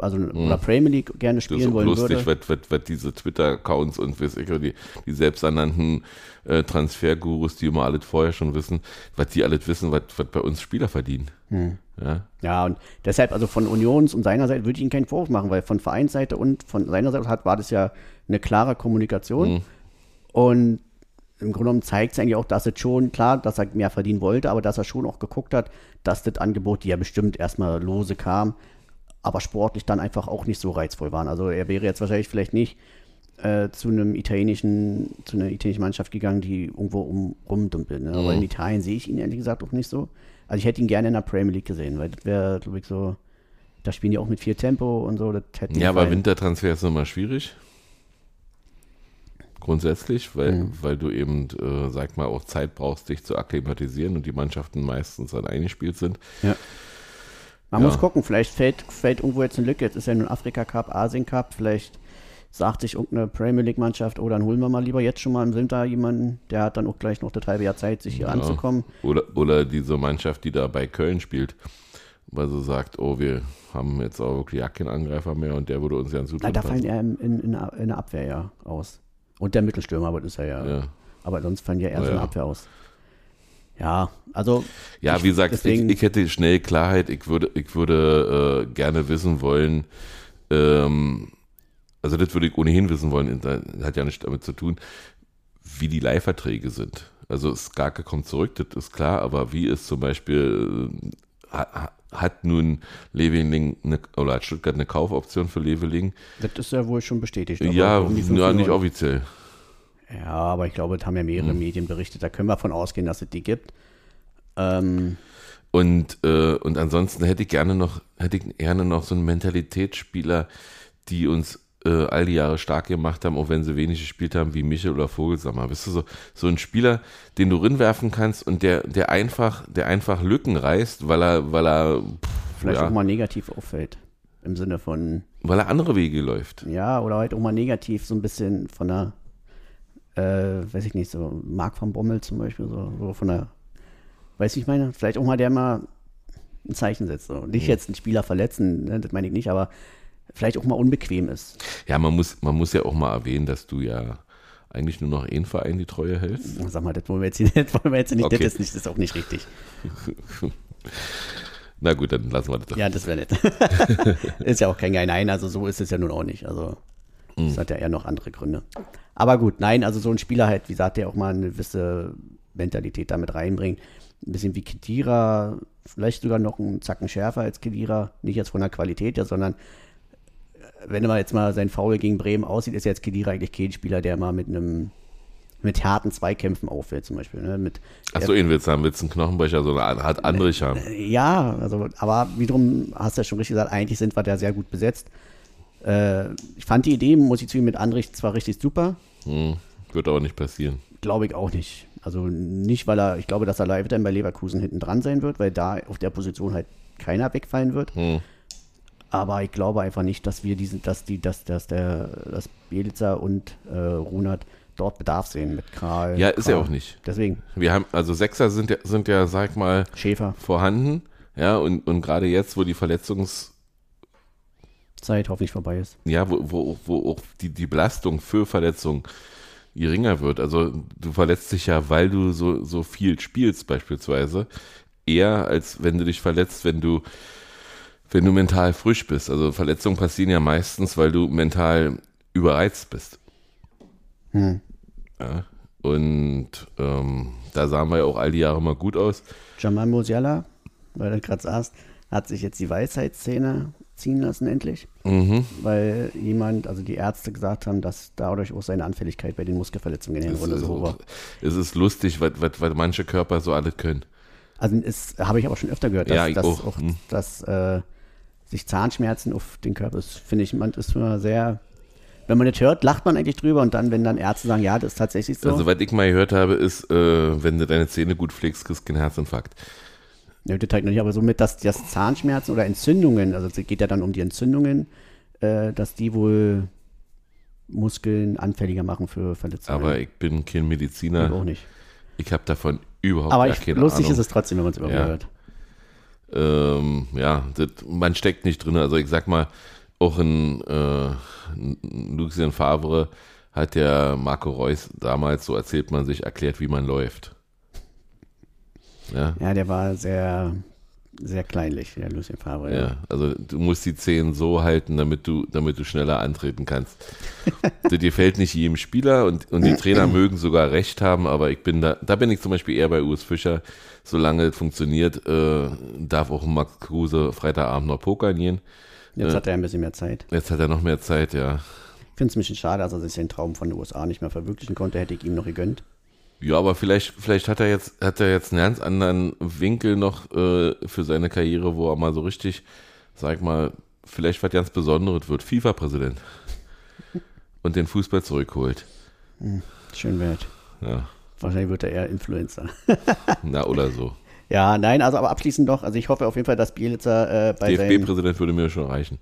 also oder Premier League gerne Mhm. das ist spielen wollen lustig, würde. was, was, was diese Twitter-Accounts und weiß ich, die, die selbsternannten äh, Transfergurus, die immer alles vorher schon wissen, was die alles wissen, was, was bei uns Spieler verdienen. Hm. Ja, Ja, und deshalb, also von Unions und seiner Seite würde ich ihm keinen Vorwurf machen, weil von Vereinsseite und von seiner Seite hat, war das ja eine klare Kommunikation. Mhm. Und im Grunde genommen zeigt es eigentlich auch, dass es schon, klar, dass er mehr verdienen wollte, aber dass er schon auch geguckt hat, dass das Angebot, die ja bestimmt erstmal lose kam, aber sportlich dann einfach auch nicht so reizvoll waren. Also er wäre jetzt wahrscheinlich vielleicht nicht äh, zu einem italienischen, zu einer italienischen Mannschaft gegangen, die irgendwo um, rumdumpelt. Ne? Mhm. Aber in Italien sehe ich ihn ehrlich gesagt auch nicht so. Also ich hätte ihn gerne in der Premier League gesehen, weil das wäre, glaube ich, so, da spielen die auch mit viel Tempo und so. Ja aber. Wintertransfer ist immer schwierig. Grundsätzlich, weil, Mhm. weil du eben, äh, sag mal, auch Zeit brauchst, dich zu akklimatisieren und die Mannschaften meistens dann eingespielt sind. Ja. Man Ja. muss gucken, vielleicht fällt, fällt irgendwo jetzt eine Lücke. Jetzt ist ja nun Afrika Cup, Asien Cup, vielleicht sagt sich irgendeine Premier League Mannschaft, oh, dann holen wir mal lieber jetzt schon mal im Winter jemanden, der hat dann auch gleich noch das halbe Jahr Zeit, sich hier Ja. anzukommen. Oder, oder diese Mannschaft, die da bei Köln spielt, weil sie sagt, oh, wir haben jetzt auch wirklich ja keinen Angreifer mehr und der würde uns ja super Na, da fallen ja in, in, in, der- Abwehr ja aus. Und der Mittelstürmer, aber das ist ja. Ja. Aber sonst fallen ja eher so eine. Abwehr aus. Ja, also. Ja, ich- wie gesagt, deswegen, ich, ich hätte schnell Klarheit. Ich würde, ich würde äh, gerne wissen wollen, ähm, also das würde ich ohnehin wissen wollen, das hat ja nichts damit zu tun, wie die Leihverträge sind. Also Skarke kommt zurück, das ist klar, aber wie ist zum Beispiel, äh, ha- hat nun Leveling eine, oder hat Stuttgart eine Kaufoption für Leveling? das ist ja wohl schon bestätigt. Ja, ja, nicht offiziell. Ja, aber ich glaube, das haben ja mehrere Hm. Medien berichtet. Da können wir von ausgehen, dass es die gibt. Ähm, Und, äh, und ansonsten hätte ich gerne noch, hätte ich gerne noch so einen Mentalitätsspieler, die uns äh, all die Jahre stark gemacht haben, auch wenn sie wenig gespielt haben, wie Michel oder Vogelsammer. Weißt du, so, so ein Spieler, den du rinwerfen kannst und der, der einfach, der einfach Lücken reißt, weil er, weil er, pff, vielleicht ja, auch mal negativ auffällt. Im Sinne von, weil er andere Wege läuft. ja, oder halt auch mal negativ so ein bisschen von der, äh, weiß ich nicht, so Mark von Bommel zum Beispiel, so, so von der, weiß ich meine, vielleicht auch mal der mal ein Zeichen setzt. So. Nicht jetzt einen Spieler verletzen, ne, das meine ich nicht, aber vielleicht auch mal unbequem ist. Ja, man muss, man muss ja auch mal erwähnen, dass du ja eigentlich nur noch einen Verein die Treue hältst. Sag mal, das wollen wir jetzt nicht, das wollen wir jetzt nicht, Okay. das, ist nicht, das ist auch nicht richtig. Na gut, dann lassen wir das. Ja, das wäre nett. ist ja auch kein Geil. Nein, also so ist es ja nun auch nicht. Also das hat ja eher noch andere Gründe. Aber gut, nein, also so ein Spieler halt, wie gesagt, der auch mal eine gewisse Mentalität damit reinbringt. Ein bisschen wie Kedira, vielleicht sogar noch einen Zacken schärfer als Kedira. Nicht jetzt von der Qualität, ja, sondern äh, wenn man jetzt mal sein Foul gegen Bremen aussieht, ist jetzt Kedira eigentlich kein Spieler, der mal mit einem mit harten Zweikämpfen auffällt zum Beispiel. Ne? Mit, Achso, ihn willst du haben, willst du einen Knochenbrecher, so eine hat andere haben. Ja, also, aber wiederum hast du ja schon richtig gesagt, eigentlich sind wir da sehr gut besetzt. Äh, ich fand die Idee, muss ich zugeben, mit Andrich zwar richtig super, Hm, wird aber nicht passieren. glaube ich auch nicht. Also nicht, weil er, ich glaube, dass er weiterhin bei Leverkusen hinten dran sein wird, weil da auf der Position halt keiner wegfallen wird. Hm. Aber ich glaube einfach nicht, dass wir diesen, dass die, dass, dass der, dass Bielica und äh, Runert dort Bedarf sehen mit Kral. Ja, ist ja Kral. auch nicht. Deswegen, Wir haben, also Sechser sind ja, sind ja, sag mal, Schäfer, vorhanden. Ja, und, und gerade jetzt, wo die Verletzungs, Zeit hoffentlich vorbei ist. ja, wo, wo, wo auch die, die Belastung für Verletzungen geringer wird. Also du verletzt dich ja, weil du so, so viel spielst, beispielsweise, eher als wenn du dich verletzt, wenn du, wenn du mental frisch bist. Also Verletzungen passieren ja meistens, weil du mental überreizt bist. Hm. Ja, und ähm, da sahen wir ja auch all die Jahre mal gut aus. Jamal Musiala, weil du gerade sagst, hat sich jetzt die Weisheitszähne ziehen lassen endlich, Mhm. weil jemand, also die Ärzte gesagt haben, dass dadurch auch seine Anfälligkeit bei den Muskelverletzungen in der Es Runde ist, so hoch war. es ist lustig, was, was, was manche Körper so alles können. Also es habe ich aber schon öfter gehört, dass, Ja, dass auch. auch, Hm. dass äh, sich Zahnschmerzen auf den Körper, das finde ich, man ist immer sehr wenn man das hört, lacht man eigentlich drüber und dann, wenn dann Ärzte sagen, ja, das ist tatsächlich so. Also, was ich mal gehört habe, ist, äh, wenn du deine Zähne gut pflegst, kriegst du keinen Herzinfarkt. Ja, das halt noch nicht, aber so mit, dass das Zahnschmerzen oder Entzündungen, also es geht ja dann um die Entzündungen, äh, dass die wohl Muskeln anfälliger machen für Verletzungen. Aber ich bin kein ich Mediziner. auch nicht. Ich habe davon überhaupt Aber ich, keine lustig Ahnung. ist es trotzdem, wenn man es immer Ja. hört. ähm, ja, das, man steckt nicht drin. Also ich sag mal, auch in äh, Lucien Favre hat der Marco Reus damals, so erzählt man sich, erklärt, wie man läuft. Ja, Ja, der war sehr, sehr kleinlich, der Lucien Favre. ja, also du musst die Zehen so halten, damit du, damit du schneller antreten kannst. das gefällt nicht jedem Spieler und, und die Trainer mögen sogar recht haben, aber ich bin da, da bin ich zum Beispiel eher bei Urs Fischer. Solange es funktioniert, äh, darf auch Max Kruse Freitagabend noch pokern gehen. Jetzt Ja. hat er ein bisschen mehr Zeit. Jetzt hat er noch mehr Zeit, ja. Ich finde es ein bisschen schade, dass er sich den Traum von den USA nicht mehr verwirklichen konnte. Hätte ich ihm noch gegönnt. Ja, aber vielleicht, vielleicht hat er jetzt, hat er jetzt einen ganz anderen Winkel noch äh, für seine Karriere, wo er mal so richtig, sag mal, vielleicht was ganz Besonderes wird. FIFA-Präsident. Und den Fußball zurückholt. Schön wert. Ja, Wahrscheinlich wird er eher Influencer. na oder so. Ja, nein, also aber abschließend noch, also ich hoffe auf jeden Fall, dass Bielitzer äh, bei DFB-Präsident würde mir schon reichen.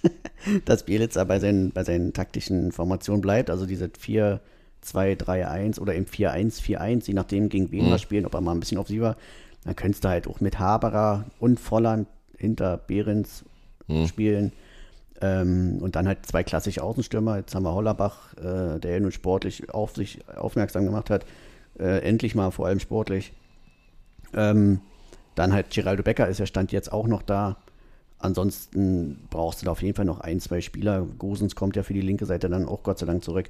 dass Bielitzer bei seinen, bei seinen taktischen Formationen bleibt, also diese 4, 2, 3, 1 oder eben 4, 1, 4, 1, je nachdem gegen wen Mhm. wir spielen, ob er mal ein bisschen offensiver, dann könntest du halt auch mit Haberer und Volland hinter Behrens Mhm. spielen. Ähm, und dann halt zwei klassische Außenstürmer. Jetzt haben wir Hollerbach, äh, der ja nun sportlich auf sich aufmerksam gemacht hat. Äh, endlich mal vor allem sportlich. Ähm, dann halt Geraldo Becker ist ja Stand jetzt auch noch da. Ansonsten brauchst du da auf jeden Fall noch ein, zwei Spieler. Gosens kommt ja für die linke Seite dann auch Gott sei Dank zurück.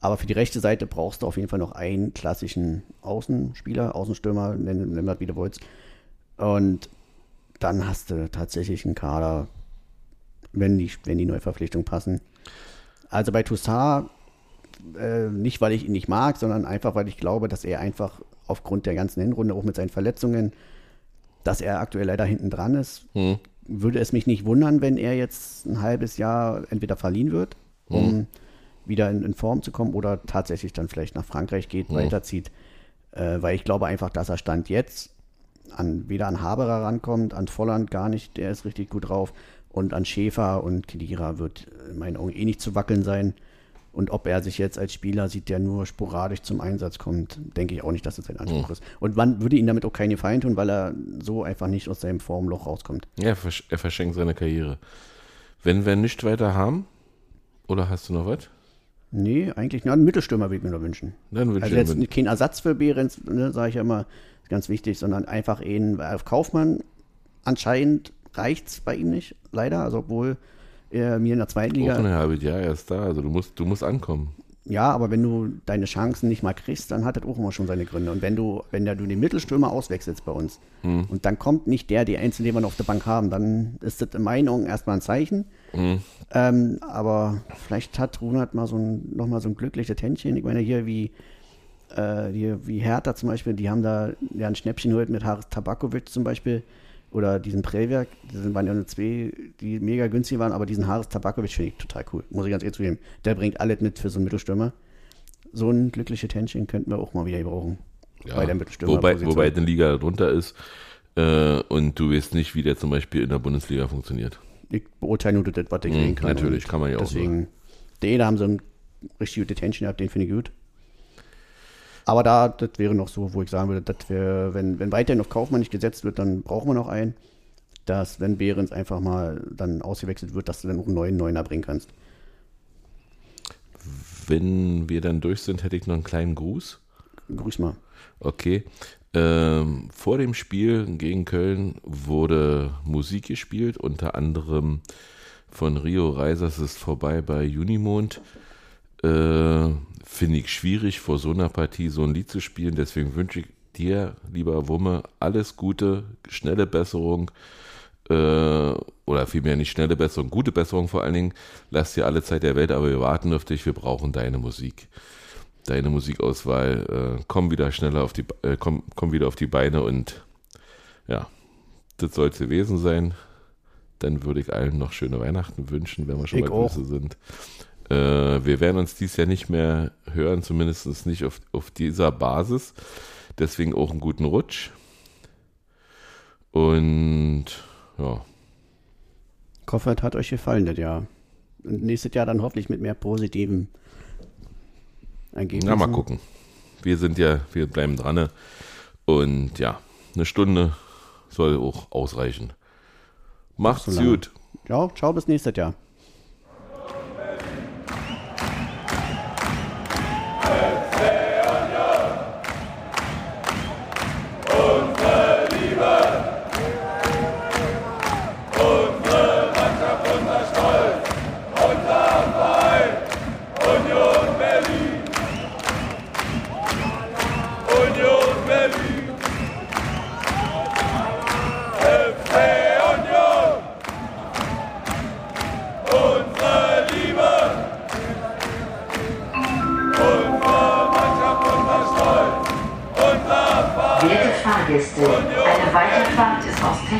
Aber für die rechte Seite brauchst du auf jeden Fall noch einen klassischen Außenspieler, Außenstürmer, nennen nenn das wie du willst. Und dann hast du tatsächlich einen Kader, wenn die, wenn die Neuverpflichtungen passen. Also bei Toussaint, äh, nicht weil ich ihn nicht mag, sondern einfach weil ich glaube, dass er einfach aufgrund der ganzen Hinrunde, auch mit seinen Verletzungen, dass er aktuell leider hinten dran ist. Hm. Würde es mich nicht wundern, wenn er jetzt ein halbes Jahr entweder verliehen wird, um wieder in, in Form zu kommen oder tatsächlich dann vielleicht nach Frankreich geht, weiterzieht. Äh, weil ich glaube einfach, dass er Stand jetzt an, weder an Haberer rankommt, an Volland gar nicht, der ist richtig gut drauf. Und an Schäfer und Kedira wird in meinen Augen eh nicht zu wackeln sein. Und ob er sich jetzt als Spieler sieht, der nur sporadisch zum Einsatz kommt, denke ich auch nicht, dass das sein Anspruch ist. Und man würde ihm damit auch keinen Gefallen tun, weil er so einfach nicht aus seinem Formloch rauskommt. Ja, er er verschenkt seine Karriere. Wenn wir nicht weiter haben, oder hast du noch was? Nee, eigentlich, na, einen Mittelstürmer würde ich mir nur wünschen. Dann wünsche Also jetzt kein Ersatz für Behrens, ne, sage ich ja immer, ist ganz wichtig, sondern einfach ihn, weil auf Kaufmann anscheinend reicht es bei ihm nicht, leider, also obwohl er mir in der zweiten auch ein Liga, halbes Jahr erst da. Also du musst, du musst ankommen. Ja, aber wenn du deine Chancen nicht mal kriegst, dann hat das auch immer schon seine Gründe. Und wenn du, wenn du den Mittelstürmer auswechselst bei uns Hm. und dann kommt nicht der, die Einzelnen, den wir noch auf der Bank haben, dann ist das in meinen Augen erstmal ein Zeichen. Hm. Ähm, aber vielleicht hat Runert mal so ein, noch mal so ein glückliches Händchen. Ich meine, hier wie, äh, hier wie Hertha zum Beispiel, die haben da ja ein Schnäppchen geholt mit Haris Tabakovic zum Beispiel oder diesen Präwerk. Das waren ja nur zwei, die mega günstig waren, aber diesen Haris Tabakovic finde ich total cool. Muss ich ganz ehrlich zugeben. Der bringt alles mit für so einen Mittelstürmer. So ein glückliches Händchen könnten wir auch mal wieder brauchen. Ja, bei der Mittelstürmer. wobei, wobei eine Liga drunter ist äh, und du weißt nicht, wie der zum Beispiel in der Bundesliga funktioniert. ich beurteile nur das, was ich Mhm, sehen kann. natürlich, kann man ja auch Deswegen, den da haben sie ein richtig gute Tension gehabt, den finde ich gut. Aber da, das wäre noch so, wo ich sagen würde, dass wir, wenn, wenn weiterhin auf Kaufmann nicht gesetzt wird, dann brauchen wir noch einen. Dass, wenn Behrens einfach mal dann ausgewechselt wird, dass du dann auch einen neuen Neuner bringen kannst. Wenn wir dann durch sind, hätte ich noch einen kleinen Gruß. Grüß mal. Okay. Ähm, vor dem Spiel gegen Köln wurde Musik gespielt, unter anderem von Rio Reisers ist vorbei bei Unimond. Äh, Finde ich schwierig, vor so einer Partie so ein Lied zu spielen. Deswegen wünsche ich dir, lieber Wumme, alles Gute, schnelle Besserung. Äh, oder vielmehr nicht schnelle Besserung, gute Besserung vor allen Dingen. Lass dir alle Zeit der Welt, aber wir warten auf dich. Wir brauchen deine Musik deine Musikauswahl. Äh, komm wieder schneller auf die, äh, komm, komm wieder auf die Beine und ja, das soll es gewesen sein. Dann würde ich allen noch schöne Weihnachten wünschen, wenn wir schon Ich bei. Grüße sind. Äh, wir werden uns dies Jahr nicht mehr hören, zumindest nicht auf, auf dieser Basis. Deswegen auch einen guten Rutsch. Und ja. Ich hoffe, es hat euch gefallen, das Jahr. Und nächstes Jahr dann hoffentlich mit mehr positiven Ergebnissen. Na, mal gucken. Wir sind ja, wir bleiben dran. ne? Und ja, eine Stunde soll auch ausreichen. Macht's so gut. Ja, ciao, bis nächstes Jahr.